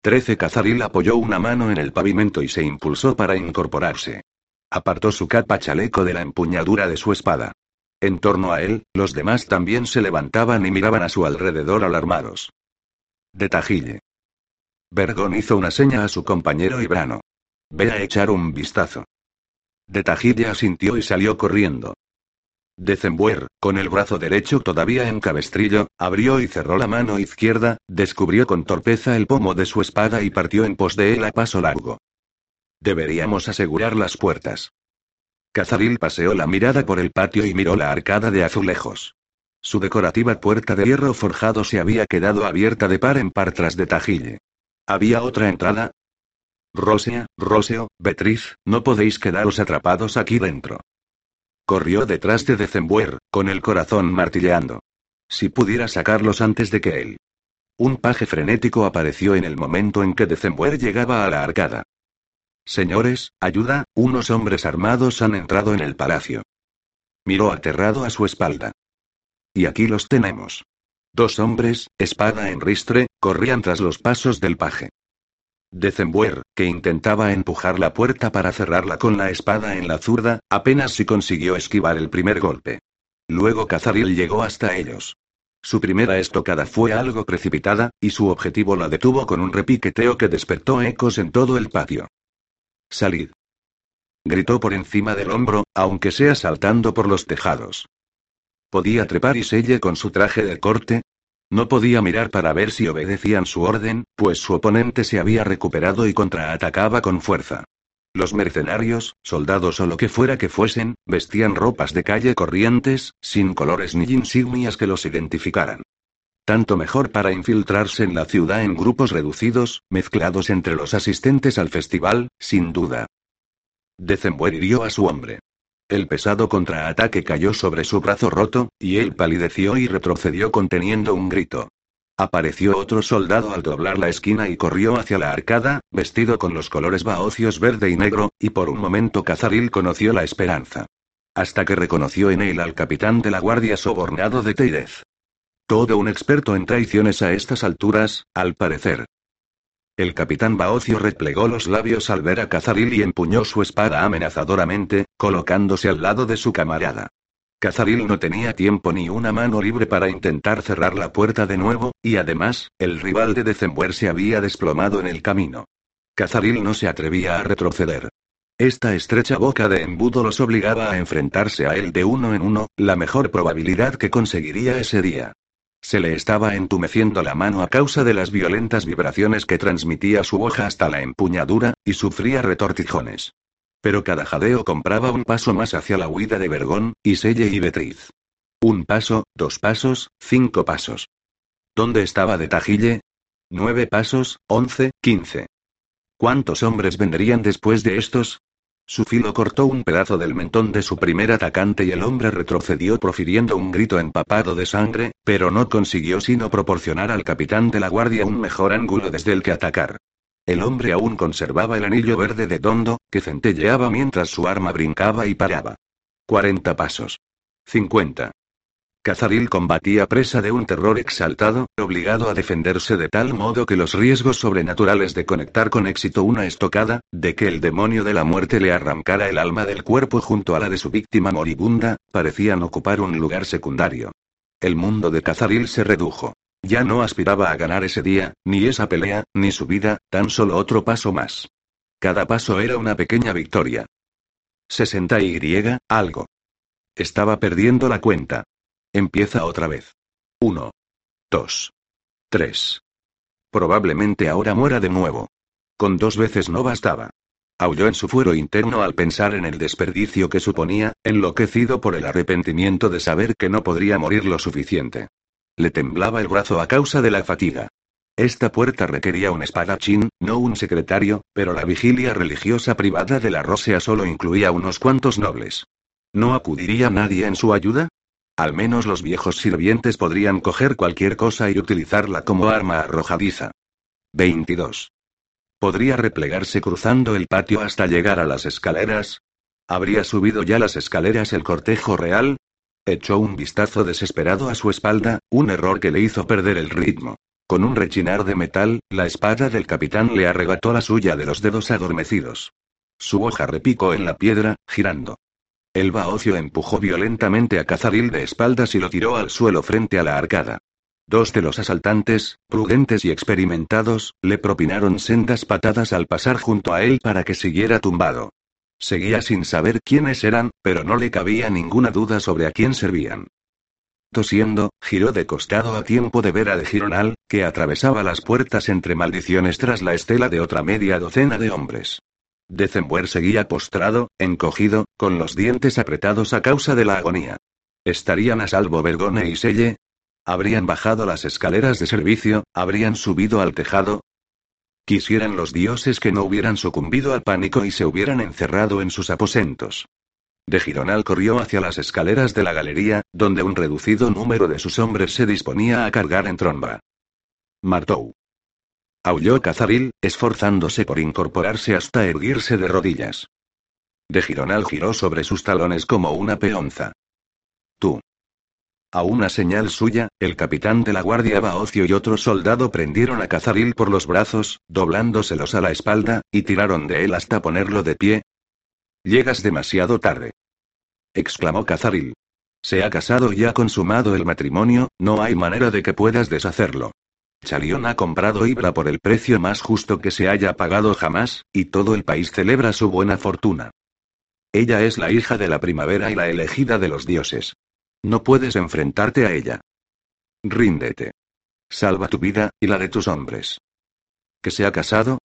13 Cazaril apoyó una mano en el pavimento y se impulsó para incorporarse. Apartó su capa chaleco de la empuñadura de su espada. En torno a él, los demás también se levantaban y miraban a su alrededor alarmados. De tajille. Vergón hizo una seña a su compañero Ibrano. Ve a echar un vistazo. De tajille asintió y salió corriendo. Decembuer, con el brazo derecho todavía en cabestrillo, abrió y cerró la mano izquierda, descubrió con torpeza el pomo de su espada y partió en pos de él a paso largo. Deberíamos asegurar las puertas. Cazaril paseó la mirada por el patio y miró la arcada de azulejos. Su decorativa puerta de hierro forjado se había quedado abierta de par en par tras de Tajille. ¿Había otra entrada? Rosea, Roseo, Beatriz, no podéis quedaros atrapados aquí dentro. Corrió detrás de Decembuer, con el corazón martilleando. Si pudiera sacarlos antes de que él. Un paje frenético apareció en el momento en que Decembuer llegaba a la arcada. Señores, ayuda, unos hombres armados han entrado en el palacio. Miró aterrado a su espalda. Y aquí los tenemos. Dos hombres, espada en ristre, corrían tras los pasos del paje. Decembuer, que intentaba empujar la puerta para cerrarla con la espada en la zurda, apenas si consiguió esquivar el primer golpe. Luego Cazaril llegó hasta ellos. Su primera estocada fue algo precipitada, y su objetivo la detuvo con un repiqueteo que despertó ecos en todo el patio. Salid. Gritó por encima del hombro, aunque sea saltando por los tejados. ¿Podía trepar y selle con su traje de corte? No podía mirar para ver si obedecían su orden, pues su oponente se había recuperado y contraatacaba con fuerza. Los mercenarios, soldados o lo que fuera que fuesen, vestían ropas de calle corrientes, sin colores ni insignias que los identificaran. Tanto mejor para infiltrarse en la ciudad en grupos reducidos, mezclados entre los asistentes al festival, sin duda. Decembuer hirió a su hombre. El pesado contraataque cayó sobre su brazo roto, y él palideció y retrocedió conteniendo un grito. Apareció otro soldado al doblar la esquina y corrió hacia la arcada, vestido con los colores baocios verde y negro, y por un momento Cazaril conoció la esperanza. Hasta que reconoció en él al capitán de la guardia sobornado de Teirez. Todo un experto en traiciones a estas alturas, al parecer. El capitán Baocio replegó los labios al ver a Cazaril y empuñó su espada amenazadoramente, colocándose al lado de su camarada. Cazaril no tenía tiempo ni una mano libre para intentar cerrar la puerta de nuevo, y además, el rival de December se había desplomado en el camino. Cazaril no se atrevía a retroceder. Esta estrecha boca de embudo los obligaba a enfrentarse a él de uno en uno, la mejor probabilidad que conseguiría ese día. Se le estaba entumeciendo la mano a causa de las violentas vibraciones que transmitía su hoja hasta la empuñadura, y sufría retortijones. Pero cada jadeo compraba un paso más hacia la huida de Vergón, y Selle y Betriz. Un paso, dos pasos, cinco pasos. ¿Dónde estaba de Tajille? Nueve pasos, once, quince. ¿Cuántos hombres vendrían después de estos? Su filo cortó un pedazo del mentón de su primer atacante y el hombre retrocedió profiriendo un grito empapado de sangre, pero no consiguió sino proporcionar al capitán de la guardia un mejor ángulo desde el que atacar. El hombre aún conservaba el anillo verde de Dondo, que centelleaba mientras su arma brincaba y paraba. 40 pasos. 50. Cazaril combatía presa de un terror exaltado, obligado a defenderse de tal modo que los riesgos sobrenaturales de conectar con éxito una estocada, de que el demonio de la muerte le arrancara el alma del cuerpo junto a la de su víctima moribunda, parecían ocupar un lugar secundario. El mundo de Cazaril se redujo. Ya no aspiraba a ganar ese día, ni esa pelea, ni su vida, tan solo otro paso más. Cada paso era una pequeña victoria. 60 y algo. Estaba perdiendo la cuenta. Empieza otra vez. Uno. Dos. Tres. Probablemente ahora muera de nuevo. Con dos veces no bastaba. Aulló en su fuero interno al pensar en el desperdicio que suponía, enloquecido por el arrepentimiento de saber que no podría morir lo suficiente. Le temblaba el brazo a causa de la fatiga. Esta puerta requería un espadachín, no un secretario, pero la vigilia religiosa privada de la Rosea solo incluía unos cuantos nobles. ¿No acudiría nadie en su ayuda? Al menos los viejos sirvientes podrían coger cualquier cosa y utilizarla como arma arrojadiza. 22. ¿Podría replegarse cruzando el patio hasta llegar a las escaleras? ¿Habría subido ya las escaleras el cortejo real? Echó un vistazo desesperado a su espalda, un error que le hizo perder el ritmo. Con un rechinar de metal, la espada del capitán le arrebató la suya de los dedos adormecidos. Su hoja repicó en la piedra, girando. El baocio empujó violentamente a Cazaril de espaldas y lo tiró al suelo frente a la arcada. Dos de los asaltantes, prudentes y experimentados, le propinaron sendas patadas al pasar junto a él para que siguiera tumbado. Seguía sin saber quiénes eran, pero no le cabía ninguna duda sobre a quién servían. Tosiendo, giró de costado a tiempo de ver a de Gironal, que atravesaba las puertas entre maldiciones tras la estela de otra media docena de hombres. December seguía postrado, encogido, con los dientes apretados a causa de la agonía. ¿Estarían a salvo Vergone y Selle? Habrían bajado las escaleras de servicio, habrían subido al tejado. Quisieran los dioses que no hubieran sucumbido al pánico y se hubieran encerrado en sus aposentos. De Gironal corrió hacia las escaleras de la galería, donde un reducido número de sus hombres se disponía a cargar en tromba. Martou. Aulló Cazaril, esforzándose por incorporarse hasta erguirse de rodillas. De Gironal giró sobre sus talones como una peonza. Tú. A una señal suya, el capitán de la guardia Baocio y otro soldado prendieron a Cazaril por los brazos, doblándoselos a la espalda, y tiraron de él hasta ponerlo de pie. Llegas demasiado tarde. exclamó Cazaril. Se ha casado y ha consumado el matrimonio, no hay manera de que puedas deshacerlo. Chalión ha comprado Ibra por el precio más justo que se haya pagado jamás, y todo el país celebra su buena fortuna. Ella es la hija de la primavera y la elegida de los dioses. No puedes enfrentarte a ella. Ríndete. Salva tu vida, y la de tus hombres. ¿Que se ha casado?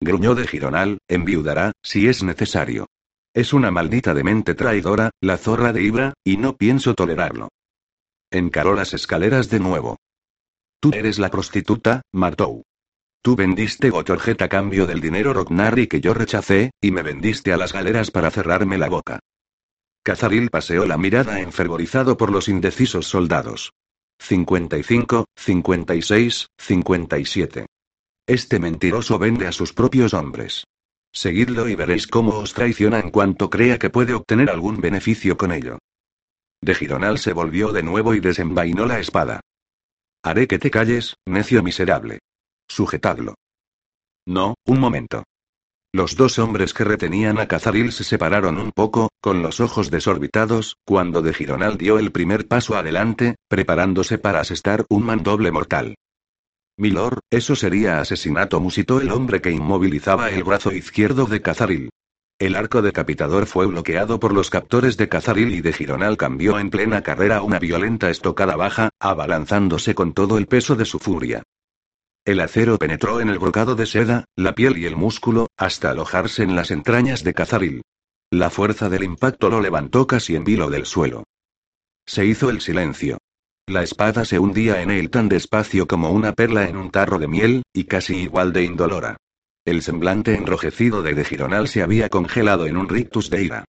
Gruñó de Gironal, enviudará, si es necesario. Es una maldita demente traidora, la zorra de Ibra, y no pienso tolerarlo. Encaró las escaleras de nuevo. Tú eres la prostituta, Martou. Tú vendiste Gotorjet a cambio del dinero Rognari que yo rechacé, y me vendiste a las galeras para cerrarme la boca. Cazaril paseó la mirada enfervorizado por los indecisos soldados. 55, 56, 57. Este mentiroso vende a sus propios hombres. Seguidlo y veréis cómo os traiciona en cuanto crea que puede obtener algún beneficio con ello. De Gironal se volvió de nuevo y desenvainó la espada. Haré que te calles, necio miserable. Sujetadlo. No, un momento. Los dos hombres que retenían a Cazaril se separaron un poco, con los ojos desorbitados, cuando de Gironal dio el primer paso adelante, preparándose para asestar un mandoble mortal. Milord, eso sería asesinato, musitó el hombre que inmovilizaba el brazo izquierdo de Cazaril. El arco decapitador fue bloqueado por los captores de Cazaril y de Gironal cambió en plena carrera una violenta estocada baja, abalanzándose con todo el peso de su furia. El acero penetró en el brocado de seda, la piel y el músculo, hasta alojarse en las entrañas de Cazaril. La fuerza del impacto lo levantó casi en vilo del suelo. Se hizo el silencio. La espada se hundía en él tan despacio como una perla en un tarro de miel, y casi igual de indolora. El semblante enrojecido de De Gironal se había congelado en un rictus de ira.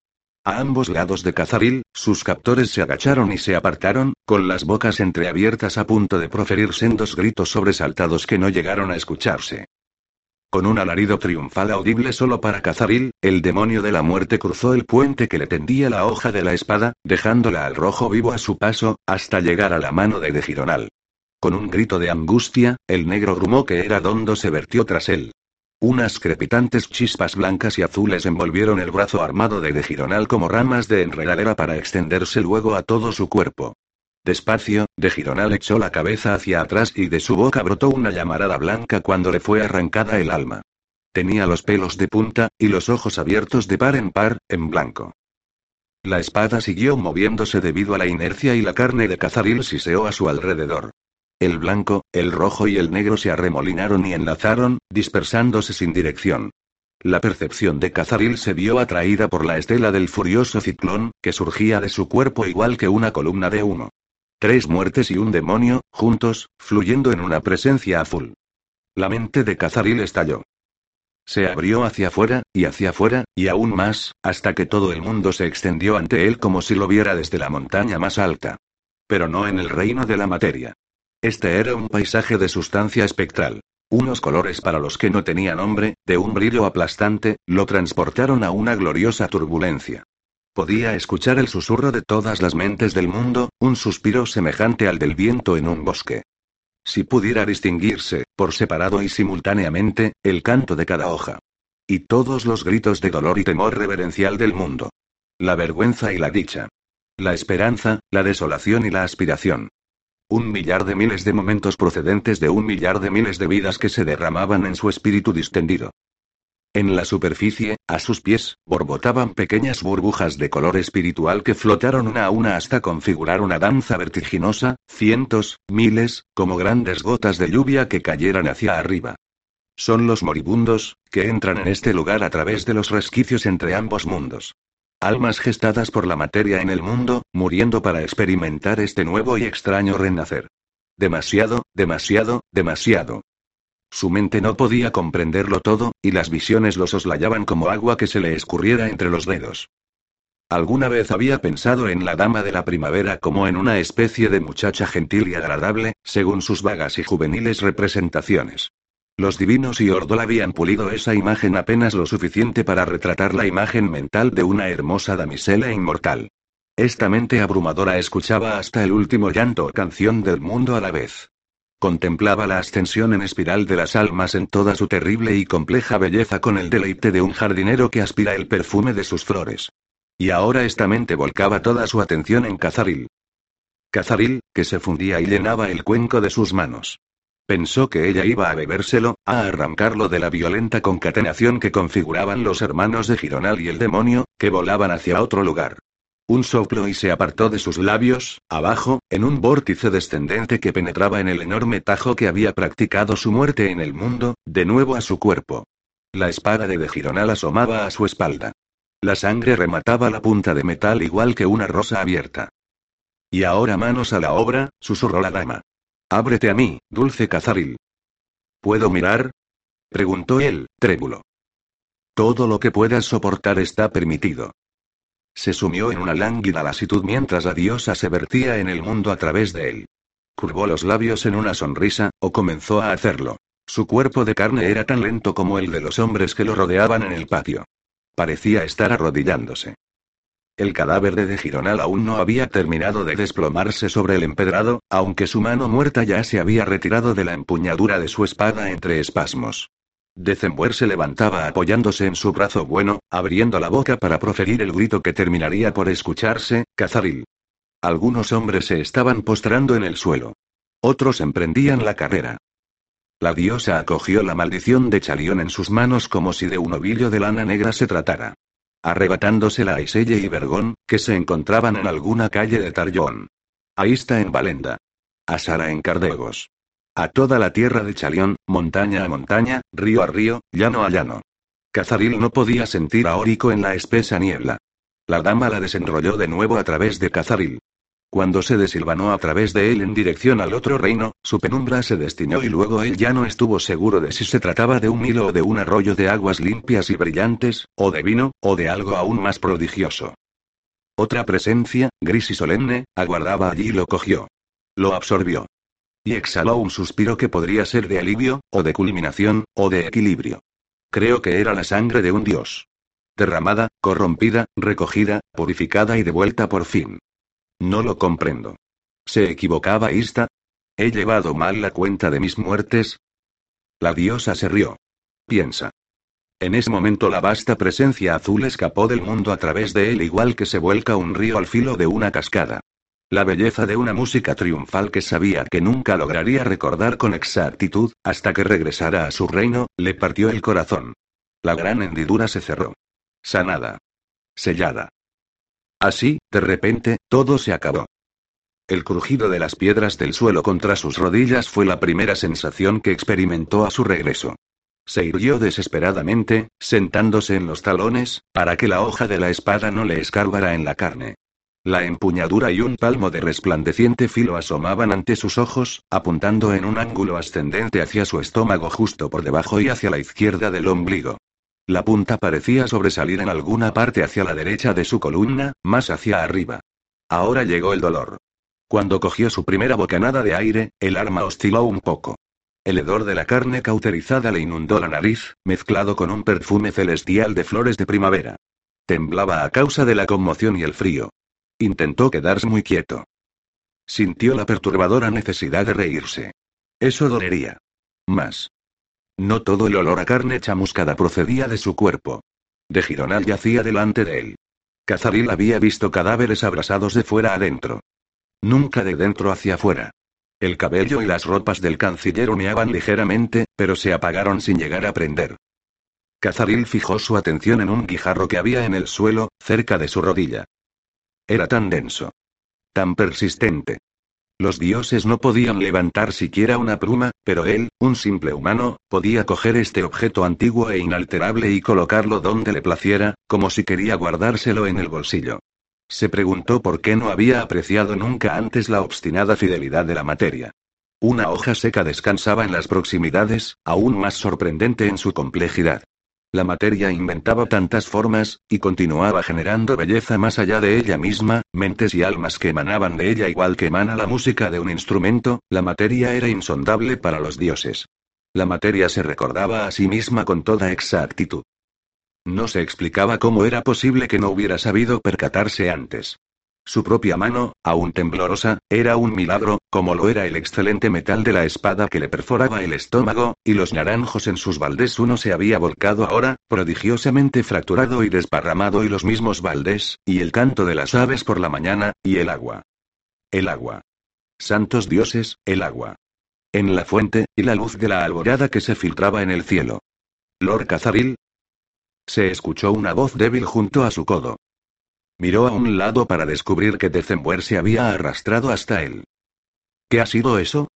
A ambos lados de Cazaril, sus captores se agacharon y se apartaron, con las bocas entreabiertas a punto de proferir sendos gritos sobresaltados que no llegaron a escucharse. Con un alarido triunfal audible solo para Cazaril, el demonio de la muerte cruzó el puente que le tendía la hoja de la espada, dejándola al rojo vivo a su paso, hasta llegar a la mano de De Gironal. Con un grito de angustia, el negro grumó que era Dondo se vertió tras él. Unas crepitantes chispas blancas y azules envolvieron el brazo armado de De Gironal como ramas de enredadera para extenderse luego a todo su cuerpo. Despacio, De Gironal echó la cabeza hacia atrás y de su boca brotó una llamarada blanca cuando le fue arrancada el alma. Tenía los pelos de punta, y los ojos abiertos de par en par, en blanco. La espada siguió moviéndose debido a la inercia y la carne de Cazaril siseó a su alrededor. El blanco, el rojo y el negro se arremolinaron y enlazaron, dispersándose sin dirección. La percepción de Cazaril se vio atraída por la estela del furioso ciclón, que surgía de su cuerpo igual que una columna de humo. Tres muertes y un demonio, juntos, fluyendo en una presencia azul. La mente de Cazaril estalló. Se abrió hacia afuera, y hacia afuera, y aún más, hasta que todo el mundo se extendió ante él como si lo viera desde la montaña más alta. Pero no en el reino de la materia. Este era un paisaje de sustancia espectral. Unos colores para los que no tenían nombre, de un brillo aplastante, lo transportaron a una gloriosa turbulencia. Podía escuchar el susurro de todas las mentes del mundo, un suspiro semejante al del viento en un bosque. Si pudiera distinguirse, por separado y simultáneamente, el canto de cada hoja. Y todos los gritos de dolor y temor reverencial del mundo. La vergüenza y la dicha. La esperanza, la desolación y la aspiración. Un millar de miles de momentos procedentes de un millar de miles de vidas que se derramaban en su espíritu distendido. En la superficie, a sus pies, borbotaban pequeñas burbujas de color espiritual que flotaron una a una hasta configurar una danza vertiginosa, cientos, miles, como grandes gotas de lluvia que cayeran hacia arriba. Son los moribundos, que entran en este lugar a través de los resquicios entre ambos mundos. Almas gestadas por la materia en el mundo, muriendo para experimentar este nuevo y extraño renacer. Demasiado, demasiado, demasiado. Su mente no podía comprenderlo todo, y las visiones lo soslayaban como agua que se le escurriera entre los dedos. Alguna vez había pensado en la dama de la primavera como en una especie de muchacha gentil y agradable, según sus vagas y juveniles representaciones. Los divinos y Ordol habían pulido esa imagen apenas lo suficiente para retratar la imagen mental de una hermosa damisela inmortal. Esta mente abrumadora escuchaba hasta el último llanto o canción del mundo a la vez. Contemplaba la ascensión en espiral de las almas en toda su terrible y compleja belleza con el deleite de un jardinero que aspira el perfume de sus flores. Y ahora esta mente volcaba toda su atención en Cazaril. Cazaril, que se fundía y llenaba el cuenco de sus manos. Pensó que ella iba a bebérselo, a arrancarlo de la violenta concatenación que configuraban los hermanos de Gironal y el demonio, que volaban hacia otro lugar. Un soplo y se apartó de sus labios, abajo, en un vórtice descendente que penetraba en el enorme tajo que había practicado su muerte en el mundo, de nuevo a su cuerpo. La espada de De Gironal asomaba a su espalda. La sangre remataba la punta de metal igual que una rosa abierta. Y ahora manos a la obra, susurró la dama. Ábrete a mí, dulce Cazaril. ¿Puedo mirar? preguntó él, trébulo. Todo lo que puedas soportar está permitido. Se sumió en una lánguida lasitud mientras la diosa se vertía en el mundo a través de él. Curvó los labios en una sonrisa, o comenzó a hacerlo. Su cuerpo de carne era tan lento como el de los hombres que lo rodeaban en el patio. Parecía estar arrodillándose. El cadáver de De Gironal aún no había terminado de desplomarse sobre el empedrado, aunque su mano muerta ya se había retirado de la empuñadura de su espada entre espasmos. December se levantaba apoyándose en su brazo bueno, abriendo la boca para proferir el grito que terminaría por escucharse, Cazaril. Algunos hombres se estaban postrando en el suelo. Otros emprendían la carrera. La diosa acogió la maldición de Chalión en sus manos como si de un ovillo de lana negra se tratara. Arrebatándosela a Iselle y Vergón, que se encontraban en alguna calle de Tarjón. Ahí está en Valenda. A Sara en Cardegos. A toda la tierra de Chalión, montaña a montaña, río a río, llano a llano. Cazaril no podía sentir a Órico en la espesa niebla. La dama la desenrolló de nuevo a través de Cazaril. Cuando se desilvanó a través de él en dirección al otro reino, su penumbra se destiñó y luego él ya no estuvo seguro de si se trataba de un hilo o de un arroyo de aguas limpias y brillantes, o de vino, o de algo aún más prodigioso. Otra presencia, gris y solemne, aguardaba allí y lo cogió. Lo absorbió. Y exhaló un suspiro que podría ser de alivio, o de culminación, o de equilibrio. Creo que era la sangre de un dios. Derramada, corrompida, recogida, purificada y devuelta por fin. No lo comprendo. ¿Se equivocaba Ista? ¿He llevado mal la cuenta de mis muertes? La diosa se rió. Piensa. En ese momento la vasta presencia azul escapó del mundo a través de él igual que se vuelca un río al filo de una cascada. La belleza de una música triunfal que sabía que nunca lograría recordar con exactitud, hasta que regresara a su reino, le partió el corazón. La gran hendidura se cerró. Sanada. Sellada. Así, de repente, todo se acabó. El crujido de las piedras del suelo contra sus rodillas fue la primera sensación que experimentó a su regreso. Se irguió desesperadamente, sentándose en los talones, para que la hoja de la espada no le escarbara en la carne. La empuñadura y un palmo de resplandeciente filo asomaban ante sus ojos, apuntando en un ángulo ascendente hacia su estómago justo por debajo y hacia la izquierda del ombligo. La punta parecía sobresalir en alguna parte hacia la derecha de su columna, más hacia arriba. Ahora llegó el dolor. Cuando cogió su primera bocanada de aire, el arma osciló un poco. El hedor de la carne cauterizada le inundó la nariz, mezclado con un perfume celestial de flores de primavera. Temblaba a causa de la conmoción y el frío. Intentó quedarse muy quieto. Sintió la perturbadora necesidad de reírse. Eso dolería. Más. No todo el olor a carne chamuscada procedía de su cuerpo. De Gironal yacía delante de él. Cazaril había visto cadáveres abrasados de fuera adentro. Nunca de dentro hacia afuera. El cabello y las ropas del canciller humeaban ligeramente, pero se apagaron sin llegar a prender. Cazaril fijó su atención en un guijarro que había en el suelo, cerca de su rodilla. Era tan denso. Tan persistente. Los dioses no podían levantar siquiera una pluma, pero él, un simple humano, podía coger este objeto antiguo e inalterable y colocarlo donde le placiera, como si quería guardárselo en el bolsillo. Se preguntó por qué no había apreciado nunca antes la obstinada fidelidad de la materia. Una hoja seca descansaba en las proximidades, aún más sorprendente en su complejidad. La materia inventaba tantas formas, y continuaba generando belleza más allá de ella misma, mentes y almas que emanaban de ella igual que emana la música de un instrumento, la materia era insondable para los dioses. La materia se recordaba a sí misma con toda exactitud. No se explicaba cómo era posible que no hubiera sabido percatarse antes. Su propia mano, aún temblorosa, era un milagro, como lo era el excelente metal de la espada que le perforaba el estómago, y los naranjos en sus baldes uno se había volcado ahora, prodigiosamente fracturado y desparramado y los mismos baldes, y el canto de las aves por la mañana, y el agua. El agua. Santos dioses, el agua. En la fuente, y la luz de la alborada que se filtraba en el cielo. Lord Cazaril, se escuchó una voz débil junto a su codo. Miró a un lado para descubrir que December se había arrastrado hasta él. ¿Qué ha sido eso?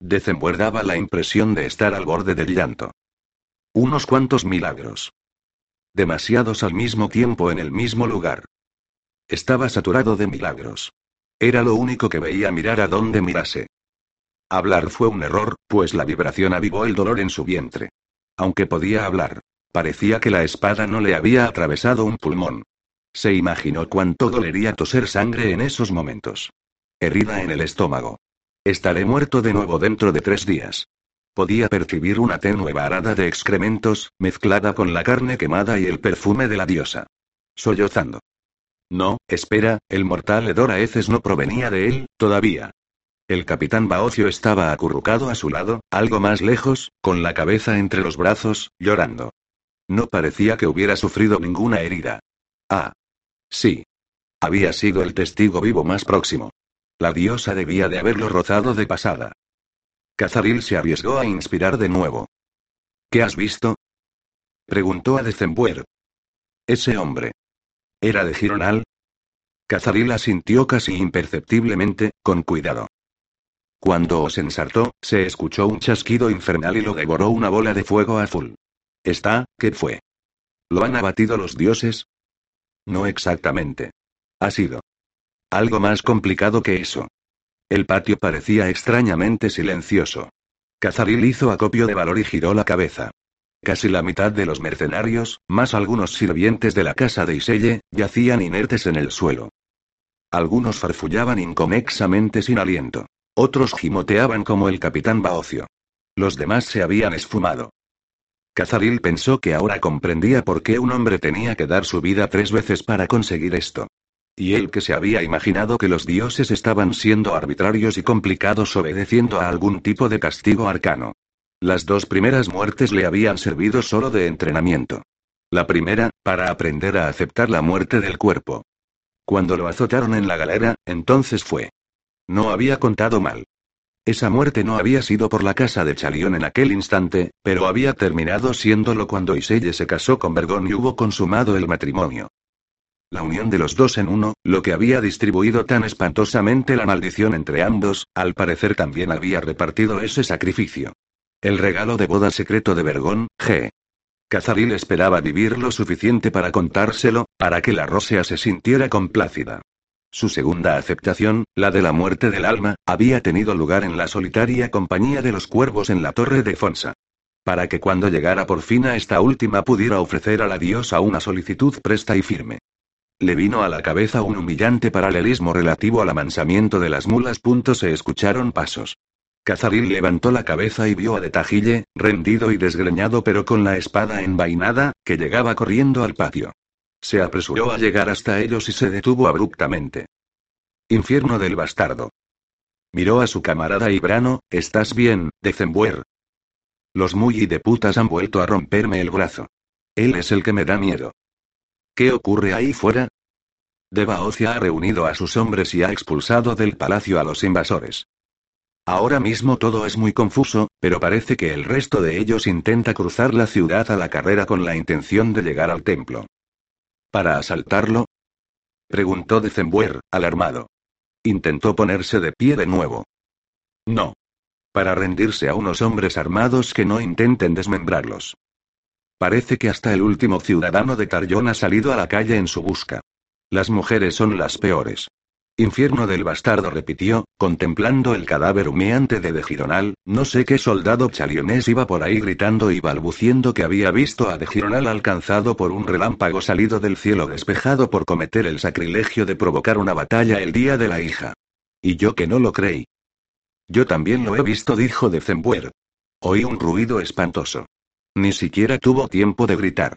December daba la impresión de estar al borde del llanto. Unos cuantos milagros. Demasiados al mismo tiempo en el mismo lugar. Estaba saturado de milagros. Era lo único que veía mirar a donde mirase. Hablar fue un error, pues la vibración avivó el dolor en su vientre. Aunque podía hablar, Parecía que la espada no le había atravesado un pulmón. Se imaginó cuánto dolería toser sangre en esos momentos. Herida en el estómago. Estaré muerto de nuevo dentro de tres días. Podía percibir una tenue varada de excrementos, mezclada con la carne quemada y el perfume de la diosa. Sollozando. No, espera, el mortal hedor a heces no provenía de él, todavía. El capitán Baocio estaba acurrucado a su lado, algo más lejos, con la cabeza entre los brazos, llorando. No parecía que hubiera sufrido ninguna herida. Ah. Sí. Había sido el testigo vivo más próximo. La diosa debía de haberlo rozado de pasada. Cazaril se arriesgó a inspirar de nuevo. ¿Qué has visto? Preguntó a Decembuer. Ese hombre. ¿Era de Gironal? Cazaril asintió casi imperceptiblemente, con cuidado. Cuando os ensartó, se escuchó un chasquido infernal y lo devoró una bola de fuego azul. Está, ¿qué fue? ¿Lo han abatido los dioses? No exactamente. Ha sido. Algo más complicado que eso. El patio parecía extrañamente silencioso. Cazaril hizo acopio de valor y giró la cabeza. Casi la mitad de los mercenarios, más algunos sirvientes de la casa de Iselle, yacían inertes en el suelo. Algunos farfullaban inconexamente sin aliento. Otros gimoteaban como el capitán Baocio. Los demás se habían esfumado. Cazaril pensó que ahora comprendía por qué un hombre tenía que dar su vida tres veces para conseguir esto. Y él que se había imaginado que los dioses estaban siendo arbitrarios y complicados obedeciendo a algún tipo de castigo arcano. Las dos primeras muertes le habían servido solo de entrenamiento. La primera, para aprender a aceptar la muerte del cuerpo. Cuando lo azotaron en la galera, entonces fue. No había contado mal. Esa muerte no había sido por la casa de Chalión en aquel instante, pero había terminado siéndolo cuando Iselle se casó con Vergón y hubo consumado el matrimonio. La unión de los dos en uno, lo que había distribuido tan espantosamente la maldición entre ambos, al parecer también había repartido ese sacrificio. El regalo de boda secreto de Vergón, G. Cazaril esperaba vivir lo suficiente para contárselo, para que la Rosea se sintiera complácida. Su segunda aceptación, la de la muerte del alma, había tenido lugar en la solitaria compañía de los cuervos en la torre de Fonsa. Para que cuando llegara por fin a esta última pudiera ofrecer a la diosa una solicitud presta y firme. Le vino a la cabeza un humillante paralelismo relativo al amansamiento de las mulas. Se escucharon pasos. Cazaril levantó la cabeza y vio a Detajille, rendido y desgreñado pero con la espada envainada, que llegaba corriendo al patio. Se apresuró a llegar hasta ellos y se detuvo abruptamente. Infierno del bastardo. Miró a su camarada y Brano, ¿estás bien, December? Los muy de putas han vuelto a romperme el brazo. Él es el que me da miedo. ¿Qué ocurre ahí fuera? Debaocia ha reunido a sus hombres y ha expulsado del palacio a los invasores. Ahora mismo todo es muy confuso, pero parece que el resto de ellos intenta cruzar la ciudad a la carrera con la intención de llegar al templo. ¿Para asaltarlo? Preguntó December, alarmado. Intentó ponerse de pie de nuevo. No. Para rendirse a unos hombres armados que no intenten desmembrarlos. Parece que hasta el último ciudadano de Tarjón ha salido a la calle en su busca. Las mujeres son las peores. Infierno del bastardo repitió, contemplando el cadáver humeante de De Gironal, no sé qué soldado chalionés iba por ahí gritando y balbuciendo que había visto a De Gironal alcanzado por un relámpago salido del cielo despejado por cometer el sacrilegio de provocar una batalla el día de la hija. Y yo que no lo creí. Yo también lo he visto, dijo de Zembuer. Oí un ruido espantoso. Ni siquiera tuvo tiempo de gritar.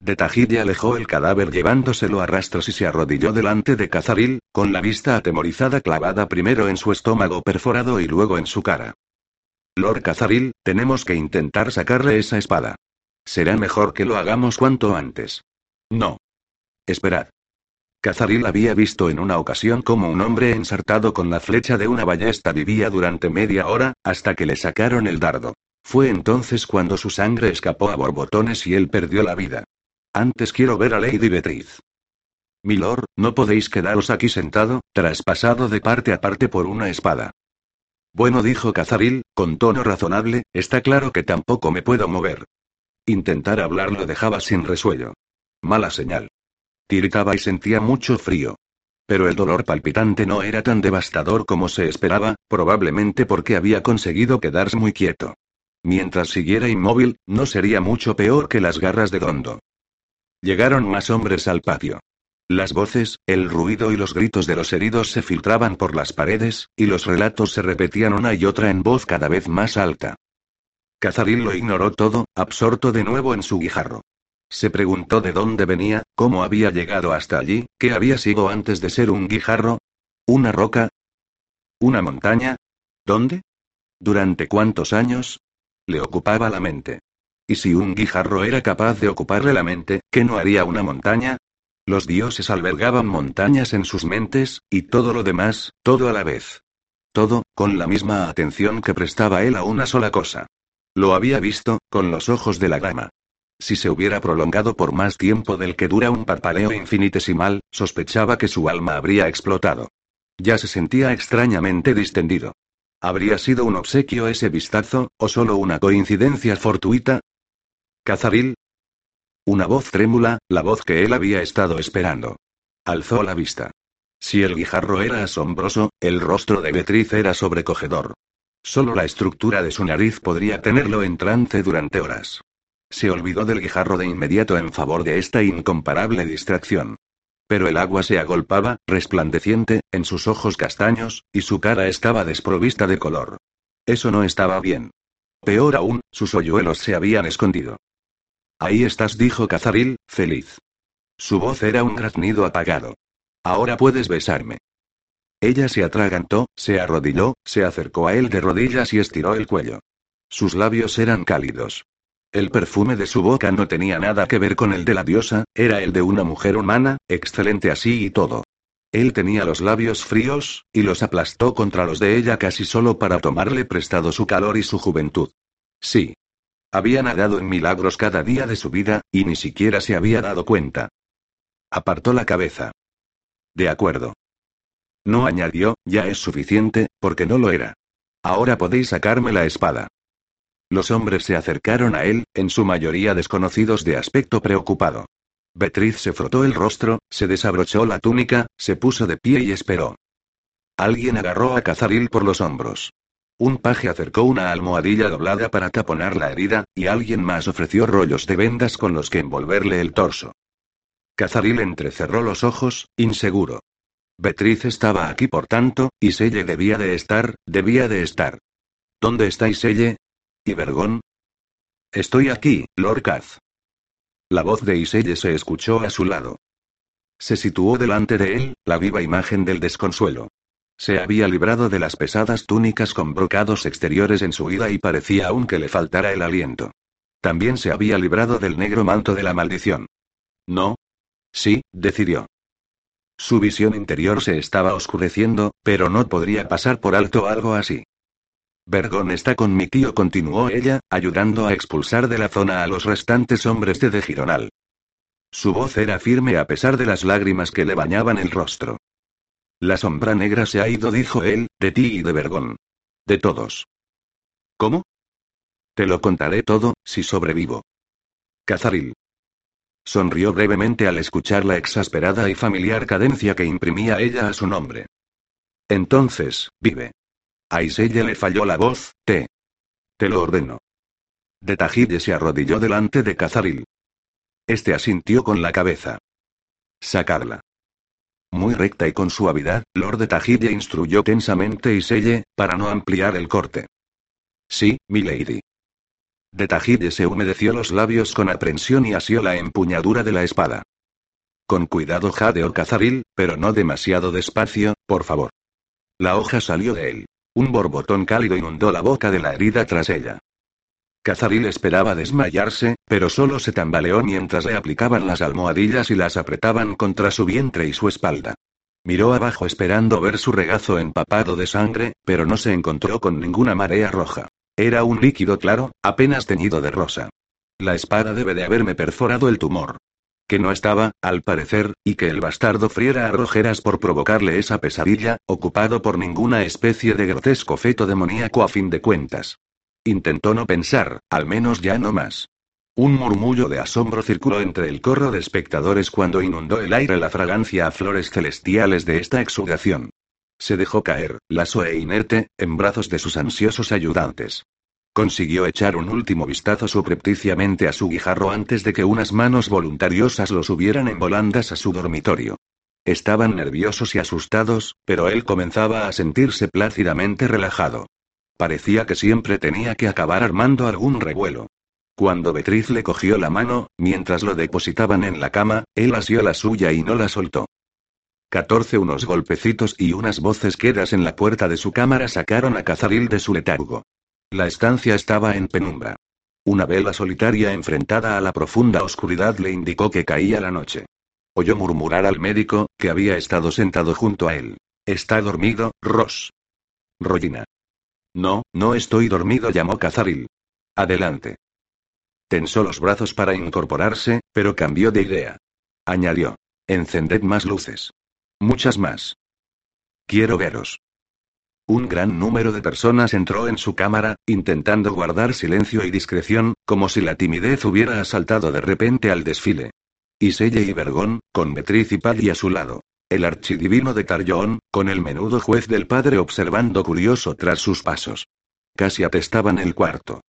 De Tajilla alejó el cadáver llevándoselo a rastros y se arrodilló delante de Cazaril, con la vista atemorizada clavada primero en su estómago perforado y luego en su cara. Lord Cazaril, tenemos que intentar sacarle esa espada. Será mejor que lo hagamos cuanto antes. No. Esperad. Cazaril había visto en una ocasión como un hombre ensartado con la flecha de una ballesta vivía durante media hora, hasta que le sacaron el dardo. Fue entonces cuando su sangre escapó a borbotones y él perdió la vida. Antes quiero ver a Lady Beatriz. Milord, no podéis quedaros aquí sentado, traspasado de parte a parte por una espada. Bueno, dijo Cazaril, con tono razonable, está claro que tampoco me puedo mover. Intentar hablar lo dejaba sin resuello. Mala señal. Tiritaba y sentía mucho frío. Pero el dolor palpitante no era tan devastador como se esperaba, probablemente porque había conseguido quedarse muy quieto. Mientras siguiera inmóvil, no sería mucho peor que las garras de Dondo. Llegaron más hombres al patio. Las voces, el ruido y los gritos de los heridos se filtraban por las paredes, y los relatos se repetían una y otra en voz cada vez más alta. Cazaril lo ignoró todo, absorto de nuevo en su guijarro. Se preguntó de dónde venía, cómo había llegado hasta allí, qué había sido antes de ser un guijarro. ¿Una roca? ¿Una montaña? ¿Dónde? ¿Durante cuántos años? Le ocupaba la mente. ¿Y si un guijarro era capaz de ocuparle la mente, qué no haría una montaña? Los dioses albergaban montañas en sus mentes, y todo lo demás, todo a la vez. Todo, con la misma atención que prestaba él a una sola cosa. Lo había visto, con los ojos de la gama. Si se hubiera prolongado por más tiempo del que dura un parpaleo infinitesimal, sospechaba que su alma habría explotado. Ya se sentía extrañamente distendido. ¿Habría sido un obsequio ese vistazo, o solo una coincidencia fortuita? Cazaril. Una voz trémula, la voz que él había estado esperando. Alzó la vista. Si el guijarro era asombroso, el rostro de Beatriz era sobrecogedor. Solo la estructura de su nariz podría tenerlo en trance durante horas. Se olvidó del guijarro de inmediato en favor de esta incomparable distracción. Pero el agua se agolpaba, resplandeciente, en sus ojos castaños, y su cara estaba desprovista de color. Eso no estaba bien. Peor aún, sus hoyuelos se habían escondido. Ahí estás, dijo Cazaril, feliz. Su voz era un graznido apagado. Ahora puedes besarme. Ella se atragantó, se arrodilló, se acercó a él de rodillas y estiró el cuello. Sus labios eran cálidos. El perfume de su boca no tenía nada que ver con el de la diosa, era el de una mujer humana, excelente así y todo. Él tenía los labios fríos, y los aplastó contra los de ella casi solo para tomarle prestado su calor y su juventud. Sí, había nadado en milagros cada día de su vida, y ni siquiera se había dado cuenta. Apartó la cabeza. De acuerdo. No añadió, ya es suficiente, porque no lo era. Ahora podéis sacarme la espada. Los hombres se acercaron a él, en su mayoría desconocidos de aspecto preocupado. Beatriz se frotó el rostro, se desabrochó la túnica, se puso de pie y esperó. Alguien agarró a Cazaril por los hombros. Un paje acercó una almohadilla doblada para taponar la herida, y alguien más ofreció rollos de vendas con los que envolverle el torso. Cazaril entrecerró los ojos, inseguro. Beatriz estaba aquí por tanto, y Selle debía de estar, debía de estar. ¿Dónde estáis Selle? ¿Y Vergón? Estoy aquí, Lord Kaz. La voz de Iselle se escuchó a su lado. Se situó delante de él, la viva imagen del desconsuelo. Se había librado de las pesadas túnicas con brocados exteriores en su ida y parecía aún que le faltara el aliento. También se había librado del negro manto de la maldición. ¿No? Sí, decidió. Su visión interior se estaba oscureciendo, pero no podría pasar por alto algo así. Vergón está con mi tío, continuó ella, ayudando a expulsar de la zona a los restantes hombres de De Gironal. Su voz era firme a pesar de las lágrimas que le bañaban el rostro. La sombra negra se ha ido, dijo él, de ti y de Vergón. De todos. ¿Cómo? Te lo contaré todo, si sobrevivo. Cazaril. Sonrió brevemente al escuchar la exasperada y familiar cadencia que imprimía ella a su nombre. Entonces, vive. A Iselle le falló la voz, te. Te lo ordeno. De Tajille se arrodilló delante de Cazaril. Este asintió con la cabeza. Sacarla. Muy recta y con suavidad, Lord de Tajille instruyó tensamente y Selle, para no ampliar el corte. Sí, milady. De Tajille se humedeció los labios con aprensión y asió la empuñadura de la espada. Con cuidado jadeó Cazaril, pero no demasiado despacio, por favor. La hoja salió de él. Un borbotón cálido inundó la boca de la herida tras ella. Cazaril esperaba desmayarse, pero solo se tambaleó mientras le aplicaban las almohadillas y las apretaban contra su vientre y su espalda. Miró abajo esperando ver su regazo empapado de sangre, pero no se encontró con ninguna marea roja. Era un líquido claro, apenas teñido de rosa. La espada debe de haberme perforado el tumor. Que no estaba, al parecer, y que el bastardo friera a Rojeras por provocarle esa pesadilla, ocupado por ninguna especie de grotesco feto demoníaco a fin de cuentas. Intentó no pensar, al menos ya no más. Un murmullo de asombro circuló entre el corro de espectadores cuando inundó el aire la fragancia a flores celestiales de esta exudación. Se dejó caer, laso e inerte, en brazos de sus ansiosos ayudantes. Consiguió echar un último vistazo suprepticiamente a su guijarro antes de que unas manos voluntariosas lo subieran en volandas a su dormitorio. Estaban nerviosos y asustados, pero él comenzaba a sentirse plácidamente relajado. Parecía que siempre tenía que acabar armando algún revuelo. Cuando Beatriz le cogió la mano, mientras lo depositaban en la cama, él asió la suya y no la soltó. 14 Unos golpecitos y unas voces quedas en la puerta de su cámara sacaron a Cazaril de su letargo. La estancia estaba en penumbra. Una vela solitaria enfrentada a la profunda oscuridad le indicó que caía la noche. Oyó murmurar al médico, que había estado sentado junto a él. Está dormido, Ross. Rollina. No, no estoy dormido, llamó Cazaril. Adelante. Tensó los brazos para incorporarse, pero cambió de idea. Añadió. Encended más luces. Muchas más. Quiero veros. Un gran número de personas entró en su cámara, intentando guardar silencio y discreción, como si la timidez hubiera asaltado de repente al desfile. Iselle y Vergón, con Beatriz y Paddy a su lado. El archidivino de Tarjoón, con el menudo juez del padre observando curioso tras sus pasos. Casi atestaban el cuarto.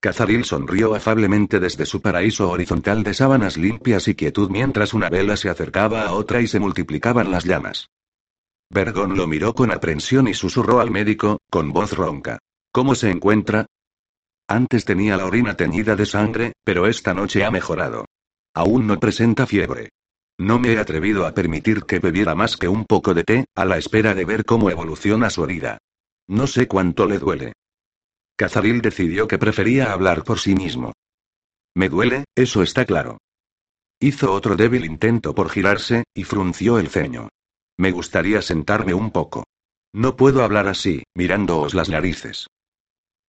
Cazaril sonrió afablemente desde su paraíso horizontal de sábanas limpias y quietud mientras una vela se acercaba a otra y se multiplicaban las llamas. Vergón lo miró con aprensión y susurró al médico, con voz ronca. ¿Cómo se encuentra? Antes tenía la orina teñida de sangre, pero esta noche ha mejorado. Aún no presenta fiebre. No me he atrevido a permitir que bebiera más que un poco de té, a la espera de ver cómo evoluciona su herida. No sé cuánto le duele. Cazaril decidió que prefería hablar por sí mismo. Me duele, eso está claro. Hizo otro débil intento por girarse, y frunció el ceño. Me gustaría sentarme un poco. No puedo hablar así, mirándoos las narices.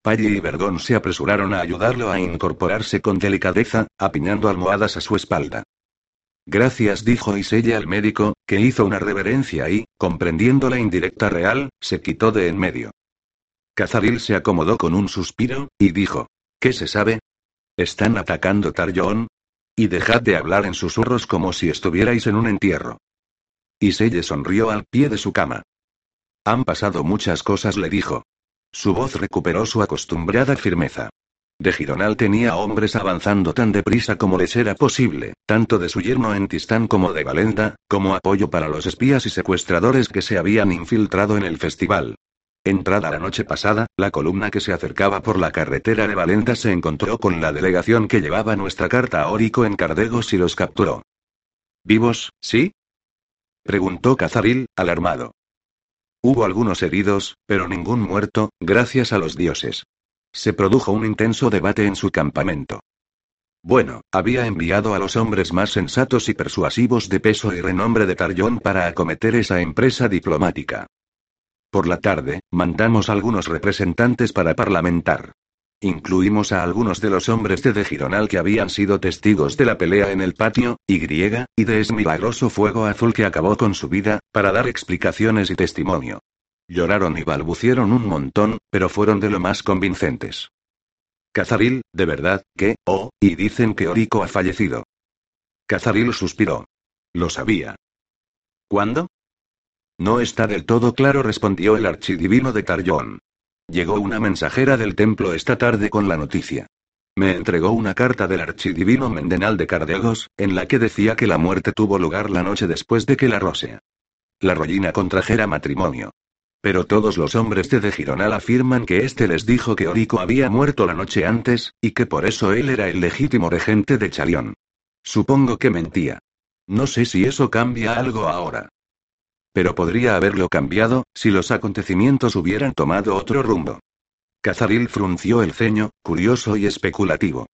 Palle y Vergón se apresuraron a ayudarlo a incorporarse con delicadeza, apiñando almohadas a su espalda. Gracias, dijo Isella al médico, que hizo una reverencia y, comprendiendo la indirecta real, se quitó de en medio. Cazaril se acomodó con un suspiro, y dijo: ¿Qué se sabe? ¿Están atacando Tarjon? Y dejad de hablar en susurros como si estuvierais en un entierro. Iselle sonrió al pie de su cama. Han pasado muchas cosas, le dijo. Su voz recuperó su acostumbrada firmeza. De Gironal tenía hombres avanzando tan deprisa como les era posible, tanto de su yerno en Tistán como de Valenda, como apoyo para los espías y secuestradores que se habían infiltrado en el festival. Entrada la noche pasada, la columna que se acercaba por la carretera de Valenda se encontró con la delegación que llevaba nuestra carta a Órico en Cardegos y los capturó. ¿Vivos, sí? preguntó Cazaril, alarmado. Hubo algunos heridos, pero ningún muerto, gracias a los dioses. Se produjo un intenso debate en su campamento. Bueno, había enviado a los hombres más sensatos y persuasivos de peso y renombre de Tarjón para acometer esa empresa diplomática. Por la tarde, mandamos algunos representantes para parlamentar. Incluimos a algunos de los hombres de De Gironal que habían sido testigos de la pelea en el patio, y griega, y de ese milagroso fuego azul que acabó con su vida, para dar explicaciones y testimonio. Lloraron y balbucieron un montón, pero fueron de lo más convincentes. Cazaril, de verdad, que, oh, y dicen que Orico ha fallecido. Cazaril suspiró. Lo sabía. ¿Cuándo? No está del todo claro, respondió el archidivino de Tarjón. Llegó una mensajera del templo esta tarde con la noticia. Me entregó una carta del archidivino Mendenal de Cardegos, en la que decía que la muerte tuvo lugar la noche después de que la Rosea. La Rollina contrajera matrimonio. Pero todos los hombres de De Gironal afirman que éste les dijo que Orico había muerto la noche antes, y que por eso él era el legítimo regente de Chalión. Supongo que mentía. No sé si eso cambia algo ahora. Pero podría haberlo cambiado, si los acontecimientos hubieran tomado otro rumbo. Cazaril frunció el ceño, curioso y especulativo.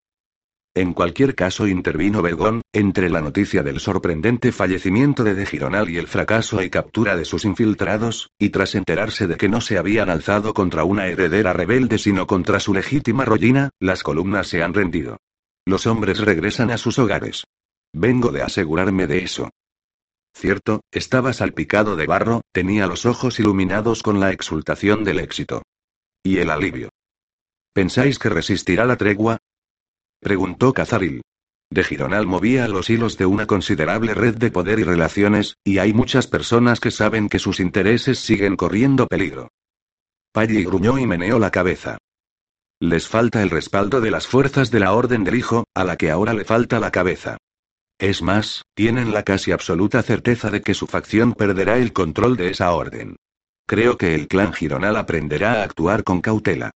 En cualquier caso intervino Vergón, entre la noticia del sorprendente fallecimiento de De Gironal y el fracaso y captura de sus infiltrados, y tras enterarse de que no se habían alzado contra una heredera rebelde sino contra su legítima rollina, las columnas se han rendido. Los hombres regresan a sus hogares. Vengo de asegurarme de eso. Cierto, estaba salpicado de barro, tenía los ojos iluminados con la exultación del éxito. Y el alivio. ¿Pensáis que resistirá la tregua? Preguntó Cazaril. De Gironal movía los hilos de una considerable red de poder y relaciones, y hay muchas personas que saben que sus intereses siguen corriendo peligro. Palli gruñó y meneó la cabeza. Les falta el respaldo de las fuerzas de la Orden del Hijo, a la que ahora le falta la cabeza. Es más, tienen la casi absoluta certeza de que su facción perderá el control de esa orden. Creo que el clan Gironal aprenderá a actuar con cautela.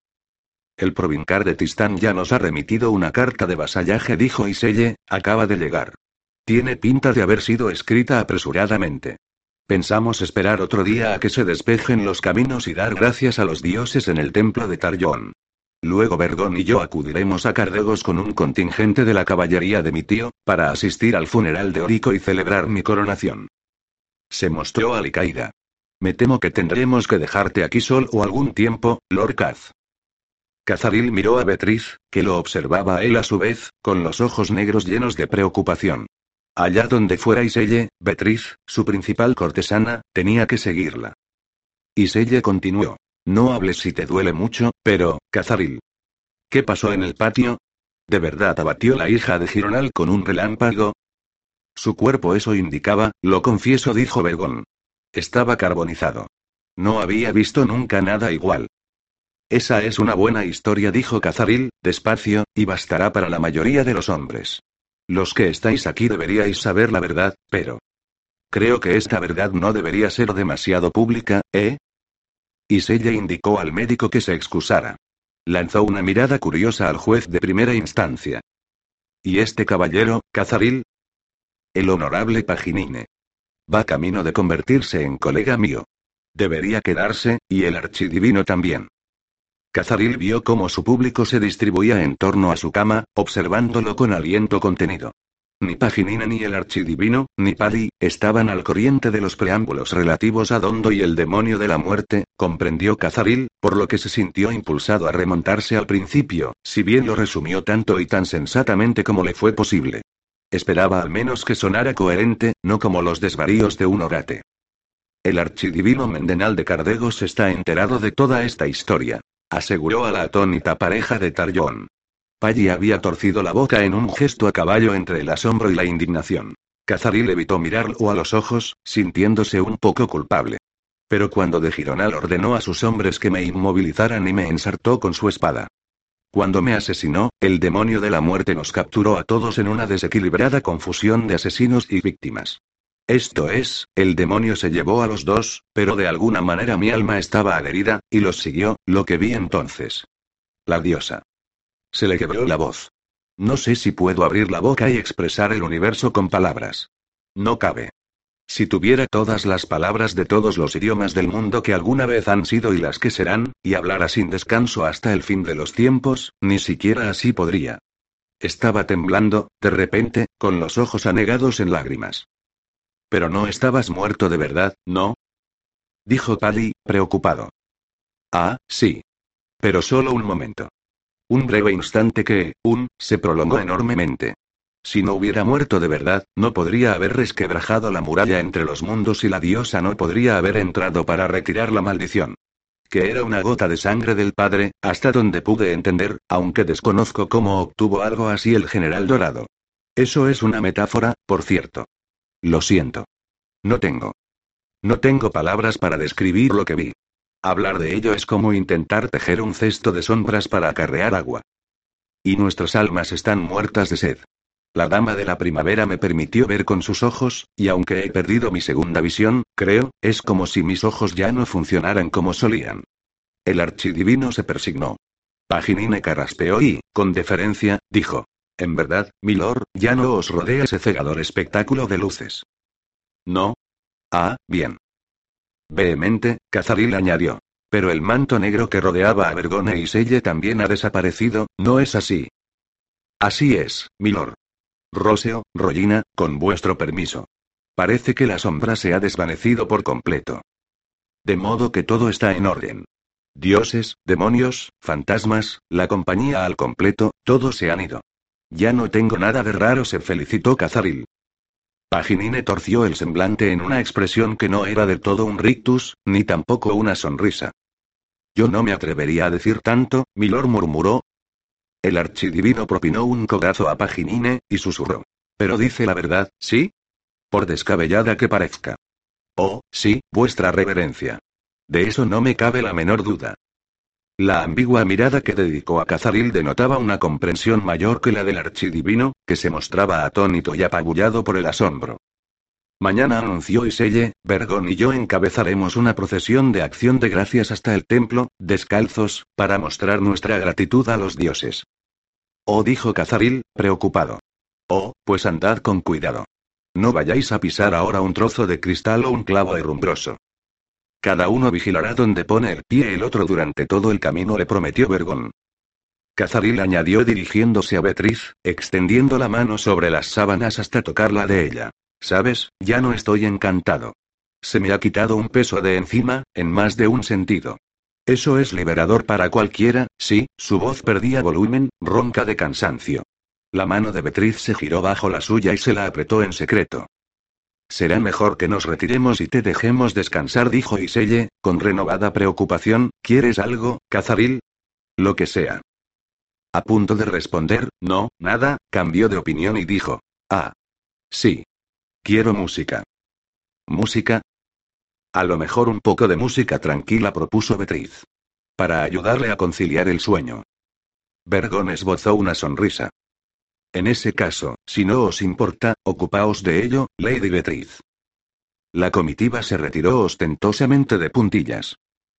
El provincar de Tistán ya nos ha remitido una carta de vasallaje, dijo Iselle, acaba de llegar. Tiene pinta de haber sido escrita apresuradamente. Pensamos esperar otro día a que se despejen los caminos y dar gracias a los dioses en el templo de Tarjón. Luego Vergón y yo acudiremos a Cardegos con un contingente de la caballería de mi tío, para asistir al funeral de Orico y celebrar mi coronación. Se mostró alicaída. Me temo que tendremos que dejarte aquí solo algún tiempo, Lord Kaz. Cazaril miró a Beatriz, que lo observaba él a su vez, con los ojos negros llenos de preocupación. Allá donde fuera Iselle, Beatriz, su principal cortesana, tenía que seguirla. Iselle continuó. No hables si te duele mucho, pero, Cazaril. ¿Qué pasó en el patio? ¿De verdad abatió la hija de Gironal con un relámpago? Su cuerpo eso indicaba, lo confieso, dijo Vergón. Estaba carbonizado. No había visto nunca nada igual. Esa es una buena historia, dijo Cazaril, despacio, y bastará para la mayoría de los hombres. Los que estáis aquí deberíais saber la verdad, pero... Creo que esta verdad no debería ser demasiado pública, ¿eh? Isella indicó al médico que se excusara. Lanzó una mirada curiosa al juez de primera instancia. ¿Y este caballero, Cazaril? El honorable Paginine. Va camino de convertirse en colega mío. Debería quedarse, y el archidivino también. Cazaril vio cómo su público se distribuía en torno a su cama, observándolo con aliento contenido. Ni Paginina ni el archidivino, ni Pali, estaban al corriente de los preámbulos relativos a Dondo y el demonio de la muerte, comprendió Cazaril, por lo que se sintió impulsado a remontarse al principio, si bien lo resumió tanto y tan sensatamente como le fue posible. Esperaba al menos que sonara coherente, no como los desvaríos de un orate. El archidivino Mendenal de Cardegos está enterado de toda esta historia, aseguró a la atónita pareja de Tarjón. Paggi había torcido la boca en un gesto a caballo entre el asombro y la indignación. Cazaril evitó mirarlo a los ojos, sintiéndose un poco culpable. Pero cuando de Gironal ordenó a sus hombres que me inmovilizaran y me ensartó con su espada. Cuando me asesinó, el demonio de la muerte nos capturó a todos en una desequilibrada confusión de asesinos y víctimas. Esto es, el demonio se llevó a los dos, pero de alguna manera mi alma estaba adherida, y los siguió, lo que vi entonces. La diosa. Se le quebró la voz. No sé si puedo abrir la boca y expresar el universo con palabras. No cabe. Si tuviera todas las palabras de todos los idiomas del mundo que alguna vez han sido y las que serán, y hablara sin descanso hasta el fin de los tiempos, ni siquiera así podría. Estaba temblando, de repente, con los ojos anegados en lágrimas. Pero no estabas muerto de verdad, ¿no? Dijo Pali, preocupado. Ah, sí. Pero solo un momento. Un breve instante que, un, se prolongó enormemente. Si no hubiera muerto de verdad, no podría haber resquebrajado la muralla entre los mundos y la diosa no podría haber entrado para retirar la maldición. Que era una gota de sangre del padre, hasta donde pude entender, aunque desconozco cómo obtuvo algo así el general dorado. Eso es una metáfora, por cierto. Lo siento. No tengo. No tengo palabras para describir lo que vi. Hablar de ello es como intentar tejer un cesto de sombras para acarrear agua. Y nuestras almas están muertas de sed. La dama de la primavera me permitió ver con sus ojos, y aunque he perdido mi segunda visión, creo, es como si mis ojos ya no funcionaran como solían. El archidivino se persignó. Paginine carraspeó y, con deferencia, dijo. En verdad, milord, ya no os rodea ese cegador espectáculo de luces. No. Ah, bien. Vehemente, Cazaril añadió. Pero el manto negro que rodeaba a Vergone y Selle también ha desaparecido, ¿no es así? Así es, milord. Roseo, Rollina, con vuestro permiso. Parece que la sombra se ha desvanecido por completo. De modo que todo está en orden. Dioses, demonios, fantasmas, la compañía al completo, todos se han ido. Ya no tengo nada de raro, se felicitó Cazaril. Paginine torció el semblante en una expresión que no era del todo un rictus, ni tampoco una sonrisa. Yo no me atrevería a decir tanto, Milord murmuró, el archidivino propinó un codazo a Paginine, y susurró. Pero dice la verdad, ¿sí? Por descabellada que parezca. Oh, sí, vuestra reverencia. De eso no me cabe la menor duda. La ambigua mirada que dedicó a Cazaril denotaba una comprensión mayor que la del archidivino, que se mostraba atónito y apabullado por el asombro. Mañana anunció Iselle, Vergón y yo encabezaremos una procesión de acción de gracias hasta el templo, descalzos, para mostrar nuestra gratitud a los dioses. Oh, dijo Cazaril, preocupado. Oh, pues andad con cuidado. No vayáis a pisar ahora un trozo de cristal o un clavo herrumbroso. Cada uno vigilará donde pone el pie el otro durante todo el camino, le prometió Vergón. Cazaril añadió dirigiéndose a Beatriz, extendiendo la mano sobre las sábanas hasta tocarla de ella. Sabes, ya no estoy encantado. Se me ha quitado un peso de encima, en más de un sentido. Eso es liberador para cualquiera, sí, su voz perdía volumen, ronca de cansancio. La mano de Beatriz se giró bajo la suya y se la apretó en secreto. Será mejor que nos retiremos y te dejemos descansar, dijo Iselle, con renovada preocupación. ¿Quieres algo, Cazaril? Lo que sea. A punto de responder, no, nada, cambió de opinión y dijo. Ah. Sí. Quiero música. ¿Música? A lo mejor un poco de música tranquila, propuso Beatriz. Para ayudarle a conciliar el sueño. Vergón esbozó una sonrisa. En ese caso, si no os importa, ocupaos de ello, Lady Beatriz. La comitiva se retiró ostentosamente de puntillas.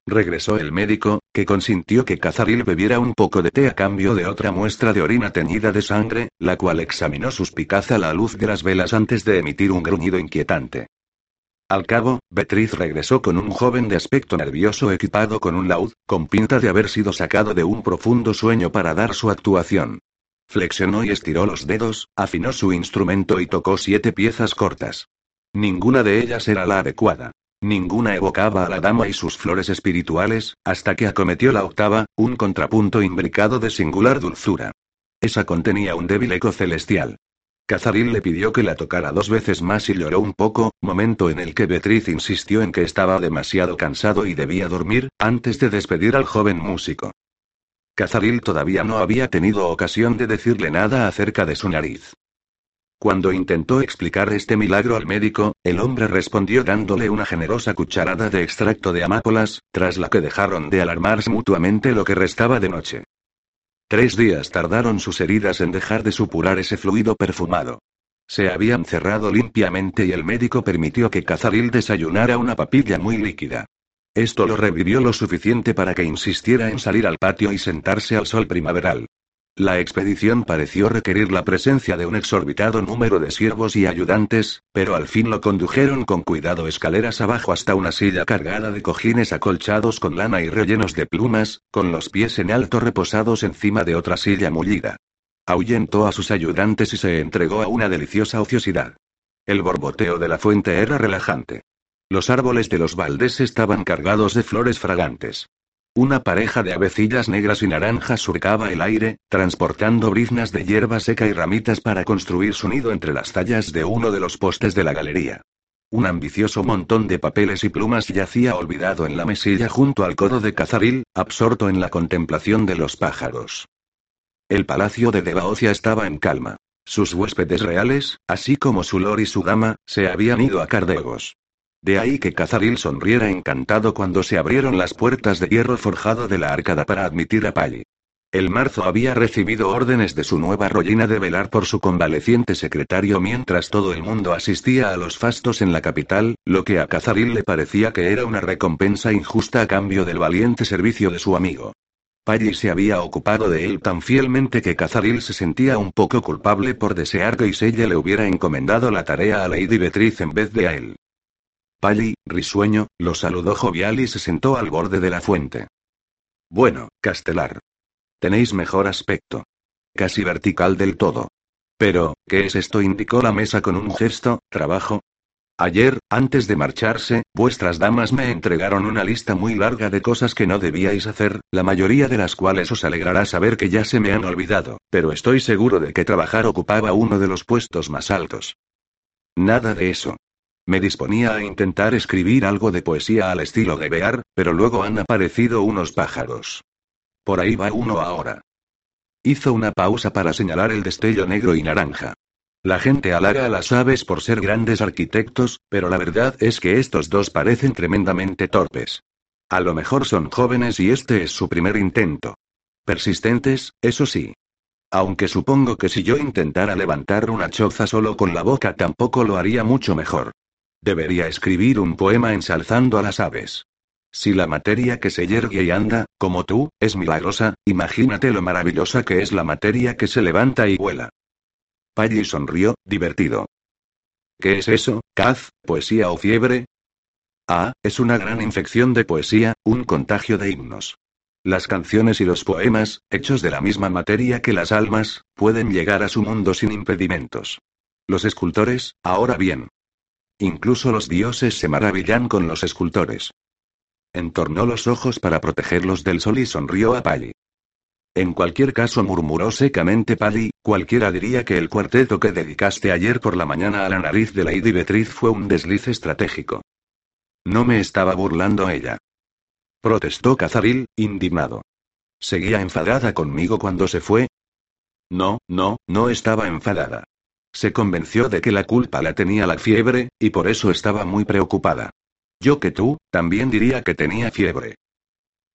Regresó el médico, que consintió que Cazaril bebiera un poco de té a cambio de otra muestra de orina teñida de sangre, la cual examinó suspicaz a la luz de las velas antes de emitir un gruñido inquietante. Al cabo, Beatriz regresó con un joven de aspecto nervioso equipado con un laúd, con pinta de haber sido sacado de un profundo sueño para dar su actuación. Flexionó y estiró los dedos, afinó su instrumento y tocó siete piezas cortas. Ninguna de ellas era la adecuada. Ninguna evocaba a la dama y sus flores espirituales, hasta que acometió la octava, un contrapunto imbricado de singular dulzura. Esa contenía un débil eco celestial. Cazaril le pidió que la tocara dos veces más y lloró un poco, momento en el que Beatriz insistió en que estaba demasiado cansado y debía dormir, antes de despedir al joven músico. Cazaril todavía no había tenido ocasión de decirle nada acerca de su nariz. Cuando intentó explicar este milagro al médico, el hombre respondió dándole una generosa cucharada de extracto de amápolas, tras la que dejaron de alarmarse mutuamente lo que restaba de noche. Tres días tardaron sus heridas en dejar de supurar ese fluido perfumado. Se habían cerrado limpiamente y el médico permitió que Cazaril desayunara una papilla muy líquida. Esto lo revivió lo suficiente para que insistiera en salir al patio y sentarse al sol primaveral. La expedición pareció requerir la presencia de un exorbitado número de siervos y ayudantes, pero al fin lo condujeron con cuidado escaleras abajo hasta una silla cargada de cojines acolchados con lana y rellenos de plumas, con los pies en alto reposados encima de otra silla mullida. Ahuyentó a sus ayudantes y se entregó a una deliciosa ociosidad. El borboteo de la fuente era relajante. Los árboles de los baldes estaban cargados de flores fragantes. Una pareja de avecillas negras y naranjas surcaba el aire, transportando briznas de hierba seca y ramitas para construir su nido entre las tallas de uno de los postes de la galería. Un ambicioso montón de papeles y plumas yacía olvidado en la mesilla junto al codo de Cazaril, absorto en la contemplación de los pájaros. El palacio de Debaocia estaba en calma. Sus huéspedes reales, así como su lord y su dama, se habían ido a Cardegos. De ahí que Cazaril sonriera encantado cuando se abrieron las puertas de hierro forjado de la arcada para admitir a Pally. El marzo había recibido órdenes de su nueva rollina de velar por su convaleciente secretario mientras todo el mundo asistía a los fastos en la capital, lo que a Cazaril le parecía que era una recompensa injusta a cambio del valiente servicio de su amigo. Pally se había ocupado de él tan fielmente que Cazaril se sentía un poco culpable por desear que Isella le hubiera encomendado la tarea a Lady Beatriz en vez de a él. Pali, risueño, lo saludó jovial y se sentó al borde de la fuente. Bueno, Castelar. Tenéis mejor aspecto. Casi vertical del todo. Pero, ¿qué es esto? indicó la mesa con un gesto, trabajo. Ayer, antes de marcharse, vuestras damas me entregaron una lista muy larga de cosas que no debíais hacer, la mayoría de las cuales os alegrará saber que ya se me han olvidado, pero estoy seguro de que trabajar ocupaba uno de los puestos más altos. Nada de eso. Me disponía a intentar escribir algo de poesía al estilo de Bear, pero luego han aparecido unos pájaros. Por ahí va uno ahora. Hizo una pausa para señalar el destello negro y naranja. La gente halaga a las aves por ser grandes arquitectos, pero la verdad es que estos dos parecen tremendamente torpes. A lo mejor son jóvenes y este es su primer intento. Persistentes, eso sí. Aunque supongo que si yo intentara levantar una choza solo con la boca tampoco lo haría mucho mejor. Debería escribir un poema ensalzando a las aves. Si la materia que se yergue y anda, como tú, es milagrosa, imagínate lo maravillosa que es la materia que se levanta y vuela. Pally sonrió, divertido. ¿Qué es eso, Kaz, poesía o fiebre? Ah, es una gran infección de poesía, un contagio de himnos. Las canciones y los poemas, hechos de la misma materia que las almas, pueden llegar a su mundo sin impedimentos. Los escultores, ahora bien, Incluso los dioses se maravillan con los escultores. Entornó los ojos para protegerlos del sol y sonrió a Pali. En cualquier caso, murmuró secamente Pali, cualquiera diría que el cuarteto que dedicaste ayer por la mañana a la nariz de Lady Beatriz fue un desliz estratégico. No me estaba burlando ella. Protestó Cazaril, indignado. ¿Seguía enfadada conmigo cuando se fue? No, no, no estaba enfadada. Se convenció de que la culpa la tenía la fiebre, y por eso estaba muy preocupada. Yo que tú, también diría que tenía fiebre.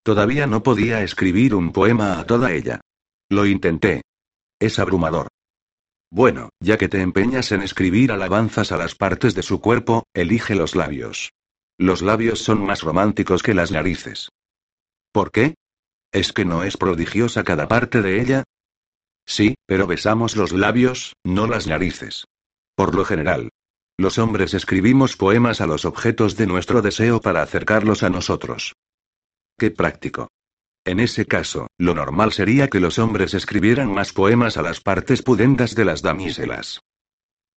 Todavía no podía escribir un poema a toda ella. Lo intenté. Es abrumador. Bueno, ya que te empeñas en escribir alabanzas a las partes de su cuerpo, elige los labios. Los labios son más románticos que las narices. ¿Por qué? ¿Es que no es prodigiosa cada parte de ella? Sí, pero besamos los labios, no las narices. Por lo general. Los hombres escribimos poemas a los objetos de nuestro deseo para acercarlos a nosotros. Qué práctico. En ese caso, lo normal sería que los hombres escribieran más poemas a las partes pudendas de las damiselas.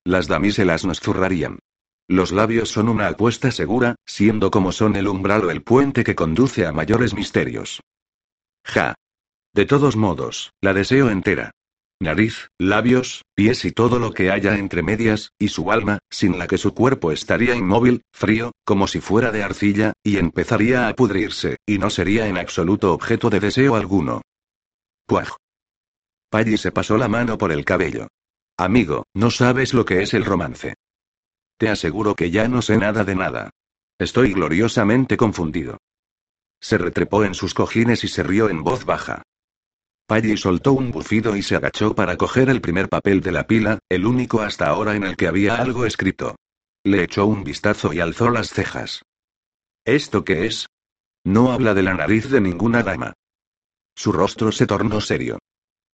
Las damiselas nos zurrarían. Los labios son una apuesta segura, siendo como son el umbral o el puente que conduce a mayores misterios. Ja. De todos modos, la deseo entera nariz, labios, pies y todo lo que haya entre medias, y su alma, sin la que su cuerpo estaría inmóvil, frío, como si fuera de arcilla, y empezaría a pudrirse, y no sería en absoluto objeto de deseo alguno. Puaj. Pally se pasó la mano por el cabello. Amigo, no sabes lo que es el romance. Te aseguro que ya no sé nada de nada. Estoy gloriosamente confundido. Se retrepó en sus cojines y se rió en voz baja. Pally soltó un bufido y se agachó para coger el primer papel de la pila, el único hasta ahora en el que había algo escrito. Le echó un vistazo y alzó las cejas. ¿Esto qué es? No habla de la nariz de ninguna dama. Su rostro se tornó serio.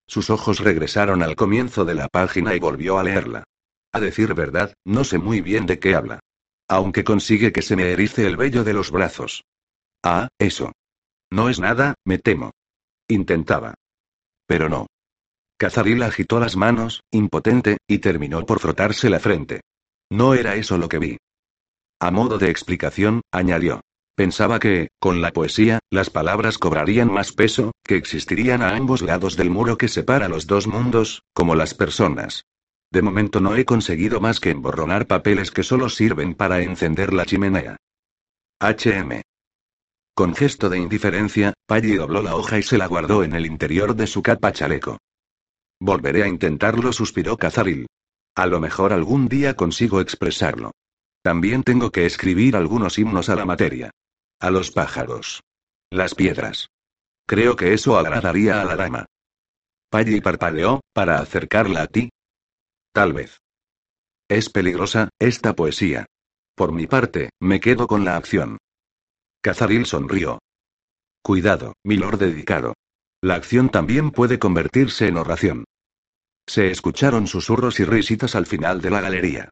Sus ojos regresaron al comienzo de la página y volvió a leerla. A decir verdad, no sé muy bien de qué habla. Aunque consigue que se me erice el vello de los brazos. Ah, eso. No es nada, me temo. Intentaba. Pero no. Cazaril agitó las manos, impotente, y terminó por frotarse la frente. No era eso lo que vi. A modo de explicación, añadió. Pensaba que, con la poesía, las palabras cobrarían más peso, que existirían a ambos lados del muro que separa los dos mundos, como las personas. De momento no he conseguido más que emborronar papeles que solo sirven para encender la chimenea. HM. Con gesto de indiferencia, Paggy dobló la hoja y se la guardó en el interior de su capa chaleco. Volveré a intentarlo, suspiró Cazaril. A lo mejor algún día consigo expresarlo. También tengo que escribir algunos himnos a la materia. A los pájaros. Las piedras. Creo que eso agradaría a la dama. Paggy parpadeó, para acercarla a ti. Tal vez. Es peligrosa, esta poesía. Por mi parte, me quedo con la acción. Cazaril sonrió. Cuidado, mi lord dedicado. La acción también puede convertirse en oración. Se escucharon susurros y risitas al final de la galería.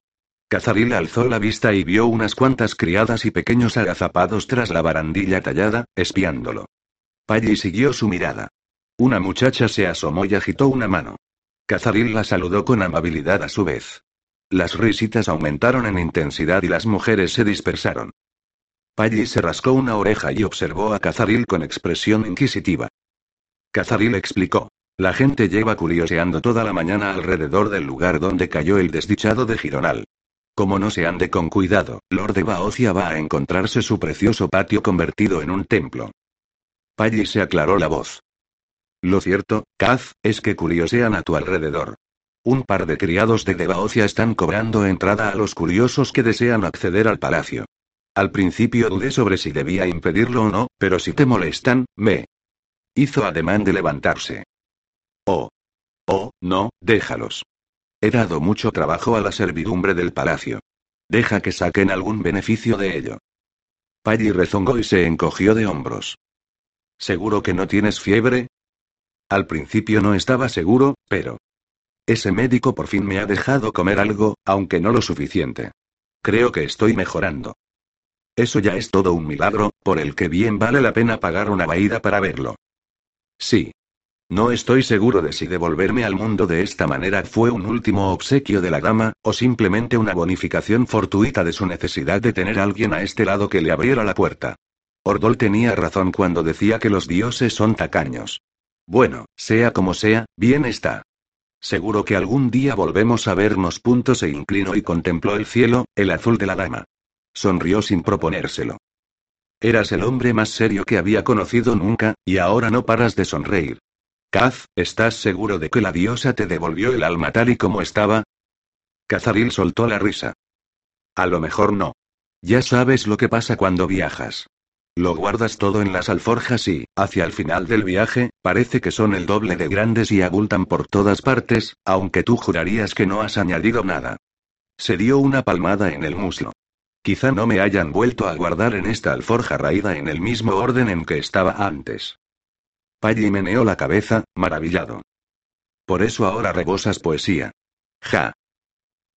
Cazaril alzó la vista y vio unas cuantas criadas y pequeños agazapados tras la barandilla tallada, espiándolo. Paggy siguió su mirada. Una muchacha se asomó y agitó una mano. Cazaril la saludó con amabilidad a su vez. Las risitas aumentaron en intensidad y las mujeres se dispersaron. Paggy se rascó una oreja y observó a Cazaril con expresión inquisitiva. Cazaril explicó. La gente lleva curioseando toda la mañana alrededor del lugar donde cayó el desdichado de Gironal. Como no se ande con cuidado, Lord de Baocia va a encontrarse su precioso patio convertido en un templo. Paggy se aclaró la voz. Lo cierto, Kaz, es que curiosean a tu alrededor. Un par de criados de Debaocia están cobrando entrada a los curiosos que desean acceder al palacio. Al principio dudé sobre si debía impedirlo o no, pero si te molestan, me. Hizo ademán de levantarse. Oh. Oh, no, déjalos. He dado mucho trabajo a la servidumbre del palacio. Deja que saquen algún beneficio de ello. Paggy rezongó y se encogió de hombros. ¿Seguro que no tienes fiebre? Al principio no estaba seguro, pero... Ese médico por fin me ha dejado comer algo, aunque no lo suficiente. Creo que estoy mejorando. Eso ya es todo un milagro, por el que bien vale la pena pagar una vaída para verlo. Sí. No estoy seguro de si devolverme al mundo de esta manera fue un último obsequio de la dama, o simplemente una bonificación fortuita de su necesidad de tener a alguien a este lado que le abriera la puerta. Ordol tenía razón cuando decía que los dioses son tacaños. Bueno, sea como sea, bien está. Seguro que algún día volvemos a vernos. Punto se inclinó y contempló el cielo, el azul de la dama. Sonrió sin proponérselo. Eras el hombre más serio que había conocido nunca, y ahora no paras de sonreír. Kaz, ¿estás seguro de que la diosa te devolvió el alma tal y como estaba? Kazaril soltó la risa. A lo mejor no. Ya sabes lo que pasa cuando viajas. Lo guardas todo en las alforjas y, hacia el final del viaje, parece que son el doble de grandes y abultan por todas partes, aunque tú jurarías que no has añadido nada. Se dio una palmada en el muslo. Quizá no me hayan vuelto a guardar en esta alforja raída en el mismo orden en que estaba antes. Paggy meneó la cabeza, maravillado. Por eso ahora rebosas poesía. Ja.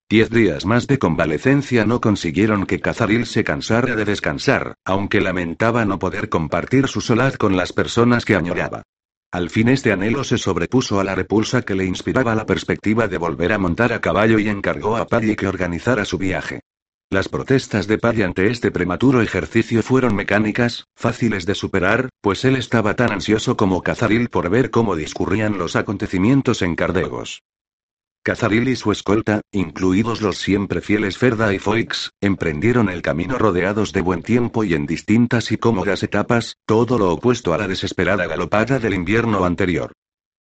Diez días más de convalecencia no consiguieron que Cazaril se cansara de descansar, aunque lamentaba no poder compartir su solaz con las personas que añoraba. Al fin este anhelo se sobrepuso a la repulsa que le inspiraba la perspectiva de volver a montar a caballo y encargó a Paddy que organizara su viaje. Las protestas de Paddy ante este prematuro ejercicio fueron mecánicas, fáciles de superar, pues él estaba tan ansioso como Cazaril por ver cómo discurrían los acontecimientos en Cardegos. Cazaril y su escolta, incluidos los siempre fieles Ferda y Foix, emprendieron el camino rodeados de buen tiempo y en distintas y cómodas etapas, todo lo opuesto a la desesperada galopada del invierno anterior.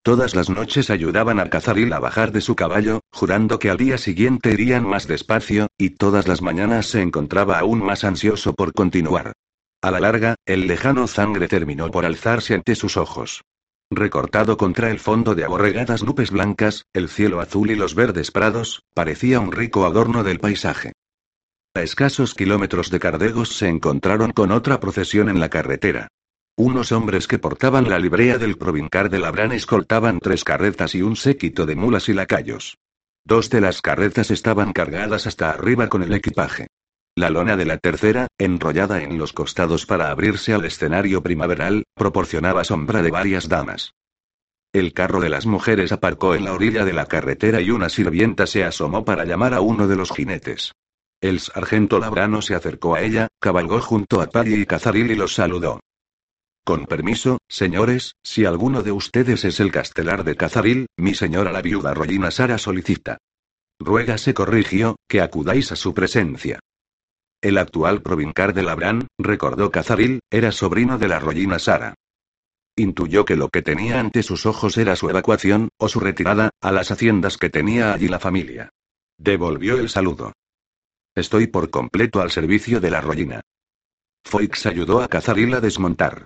Todas las noches ayudaban a Cazaril a bajar de su caballo, jurando que al día siguiente irían más despacio, y todas las mañanas se encontraba aún más ansioso por continuar. A la larga, el lejano sangre terminó por alzarse ante sus ojos. Recortado contra el fondo de aborregadas nubes blancas, el cielo azul y los verdes prados, parecía un rico adorno del paisaje. A escasos kilómetros de Cardegos se encontraron con otra procesión en la carretera. Unos hombres que portaban la librea del provincar de Labrán escoltaban tres carretas y un séquito de mulas y lacayos. Dos de las carretas estaban cargadas hasta arriba con el equipaje. La lona de la tercera, enrollada en los costados para abrirse al escenario primaveral, proporcionaba sombra de varias damas. El carro de las mujeres aparcó en la orilla de la carretera y una sirvienta se asomó para llamar a uno de los jinetes. El sargento Labrano se acercó a ella, cabalgó junto a Pally y Cazaril y los saludó. Con permiso, señores, si alguno de ustedes es el castelar de Cazaril, mi señora la viuda Rollina Sara solicita. Ruega se corrigió, que acudáis a su presencia. El actual provincar de Labrán, recordó Cazaril, era sobrino de la Rollina Sara. Intuyó que lo que tenía ante sus ojos era su evacuación, o su retirada, a las haciendas que tenía allí la familia. Devolvió el saludo. Estoy por completo al servicio de la Rollina. Foix ayudó a Cazaril a desmontar.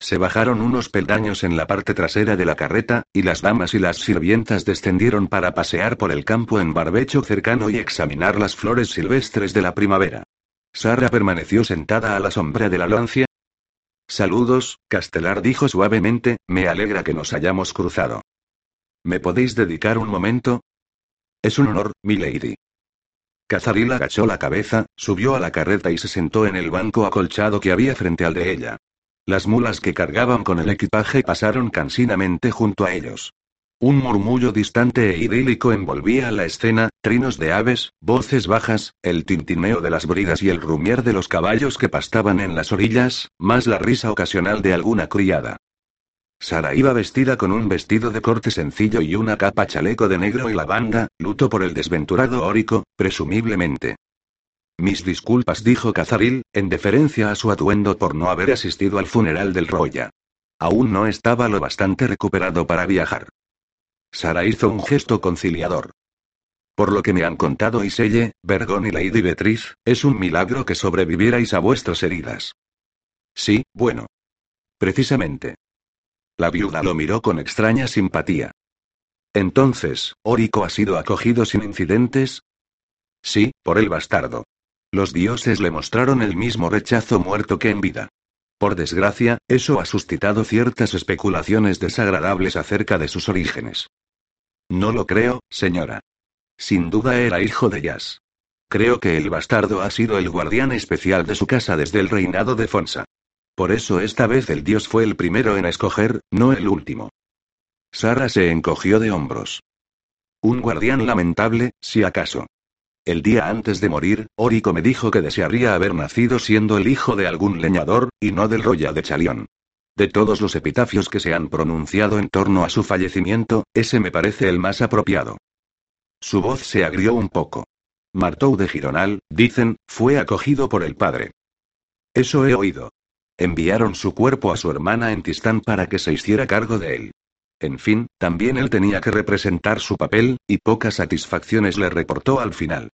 Se bajaron unos peldaños en la parte trasera de la carreta, y las damas y las sirvientas descendieron para pasear por el campo en barbecho cercano y examinar las flores silvestres de la primavera. Sara permaneció sentada a la sombra de la lancia, Saludos, Castelar dijo suavemente, me alegra que nos hayamos cruzado. ¿Me podéis dedicar un momento? Es un honor, mi lady. Cazaril agachó la cabeza, subió a la carreta y se sentó en el banco acolchado que había frente al de ella. Las mulas que cargaban con el equipaje pasaron cansinamente junto a ellos. Un murmullo distante e idílico envolvía la escena, trinos de aves, voces bajas, el tintineo de las bridas y el rumier de los caballos que pastaban en las orillas, más la risa ocasional de alguna criada. Sara iba vestida con un vestido de corte sencillo y una capa chaleco de negro y lavanda, luto por el desventurado Órico, presumiblemente. Mis disculpas, dijo Cazaril, en deferencia a su atuendo por no haber asistido al funeral del Roya. Aún no estaba lo bastante recuperado para viajar. Sara hizo un gesto conciliador. Por lo que me han contado Iselle, Vergón y Lady Beatriz, es un milagro que sobrevivierais a vuestras heridas. Sí, bueno. Precisamente. La viuda lo miró con extraña simpatía. Entonces, ¿Órico ha sido acogido sin incidentes? Sí, por el bastardo. Los dioses le mostraron el mismo rechazo muerto que en vida. Por desgracia, eso ha suscitado ciertas especulaciones desagradables acerca de sus orígenes. No lo creo, señora. Sin duda era hijo de Jazz. Creo que el bastardo ha sido el guardián especial de su casa desde el reinado de Fonsa. Por eso esta vez el dios fue el primero en escoger, no el último. Sara se encogió de hombros. Un guardián lamentable, si acaso. El día antes de morir, Orico me dijo que desearía haber nacido siendo el hijo de algún leñador, y no del Roya de Chalión. De todos los epitafios que se han pronunciado en torno a su fallecimiento, ese me parece el más apropiado. Su voz se agrió un poco. Martou de Gironal, dicen, fue acogido por el padre. Eso he oído. Enviaron su cuerpo a su hermana en Tistán para que se hiciera cargo de él. En fin, también él tenía que representar su papel, y pocas satisfacciones le reportó al final.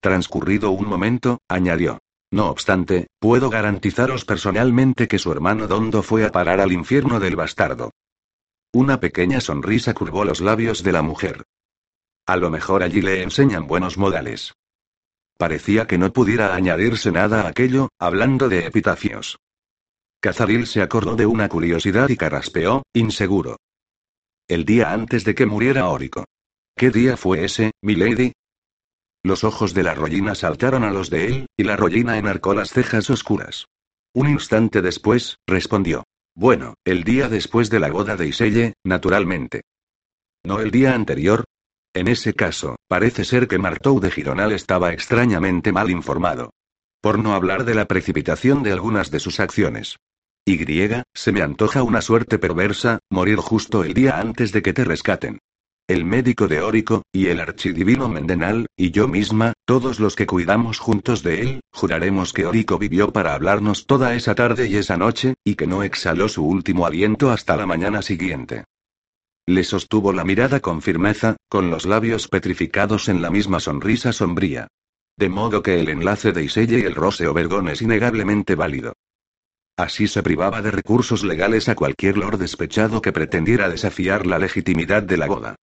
Transcurrido un momento, añadió. No obstante, puedo garantizaros personalmente que su hermano Dondo fue a parar al infierno del bastardo. Una pequeña sonrisa curvó los labios de la mujer. A lo mejor allí le enseñan buenos modales. Parecía que no pudiera añadirse nada a aquello, hablando de epitafios. Cazaril se acordó de una curiosidad y carraspeó, inseguro. El día antes de que muriera Órico. ¿Qué día fue ese, milady? Los ojos de la rollina saltaron a los de él, y la rollina enarcó las cejas oscuras. Un instante después, respondió. Bueno, el día después de la boda de Iselle, naturalmente. ¿No el día anterior? En ese caso, parece ser que Martou de Gironal estaba extrañamente mal informado. Por no hablar de la precipitación de algunas de sus acciones. Y, se me antoja una suerte perversa, morir justo el día antes de que te rescaten el médico de Órico, y el archidivino Mendenal, y yo misma, todos los que cuidamos juntos de él, juraremos que Órico vivió para hablarnos toda esa tarde y esa noche, y que no exhaló su último aliento hasta la mañana siguiente. Le sostuvo la mirada con firmeza, con los labios petrificados en la misma sonrisa sombría. De modo que el enlace de Iselle y el Rose Vergón es innegablemente válido. Así se privaba de recursos legales a cualquier lord despechado que pretendiera desafiar la legitimidad de la boda.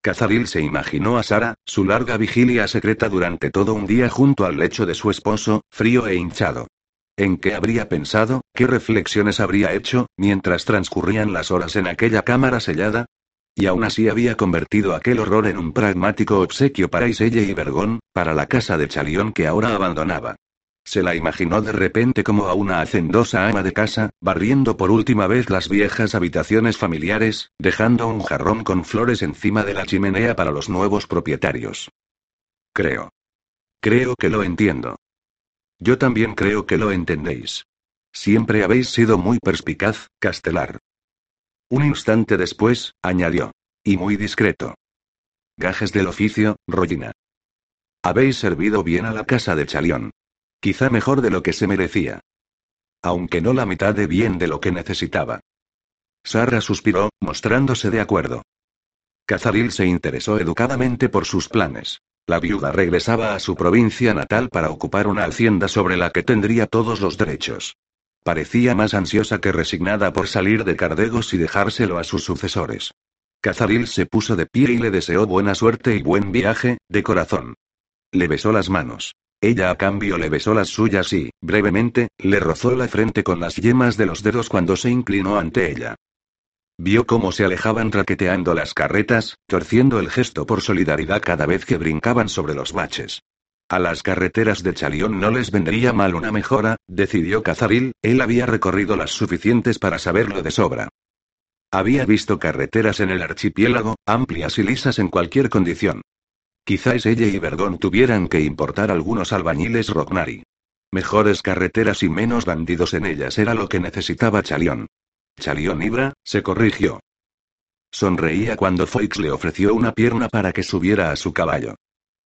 Cazaril se imaginó a Sara, su larga vigilia secreta durante todo un día junto al lecho de su esposo, frío e hinchado. ¿En qué habría pensado, qué reflexiones habría hecho, mientras transcurrían las horas en aquella cámara sellada? Y aún así había convertido aquel horror en un pragmático obsequio para Iselle y Vergón, para la casa de Chalión que ahora abandonaba. Se la imaginó de repente como a una hacendosa ama de casa, barriendo por última vez las viejas habitaciones familiares, dejando un jarrón con flores encima de la chimenea para los nuevos propietarios. Creo. Creo que lo entiendo. Yo también creo que lo entendéis. Siempre habéis sido muy perspicaz, Castelar. Un instante después, añadió. Y muy discreto. Gajes del oficio, Rollina. Habéis servido bien a la casa de Chalión. Quizá mejor de lo que se merecía. Aunque no la mitad de bien de lo que necesitaba. Sara suspiró, mostrándose de acuerdo. Cazaril se interesó educadamente por sus planes. La viuda regresaba a su provincia natal para ocupar una hacienda sobre la que tendría todos los derechos. Parecía más ansiosa que resignada por salir de Cardegos y dejárselo a sus sucesores. Cazaril se puso de pie y le deseó buena suerte y buen viaje, de corazón. Le besó las manos. Ella a cambio le besó las suyas y, brevemente, le rozó la frente con las yemas de los dedos cuando se inclinó ante ella. Vio cómo se alejaban raqueteando las carretas, torciendo el gesto por solidaridad cada vez que brincaban sobre los baches. A las carreteras de Chalión no les vendría mal una mejora, decidió Cazaril, él había recorrido las suficientes para saberlo de sobra. Había visto carreteras en el archipiélago, amplias y lisas en cualquier condición. Quizás ella y Verdón tuvieran que importar algunos albañiles Rognari. Mejores carreteras y menos bandidos en ellas era lo que necesitaba Chalión. Chalión Ibra, se corrigió. Sonreía cuando Foix le ofreció una pierna para que subiera a su caballo.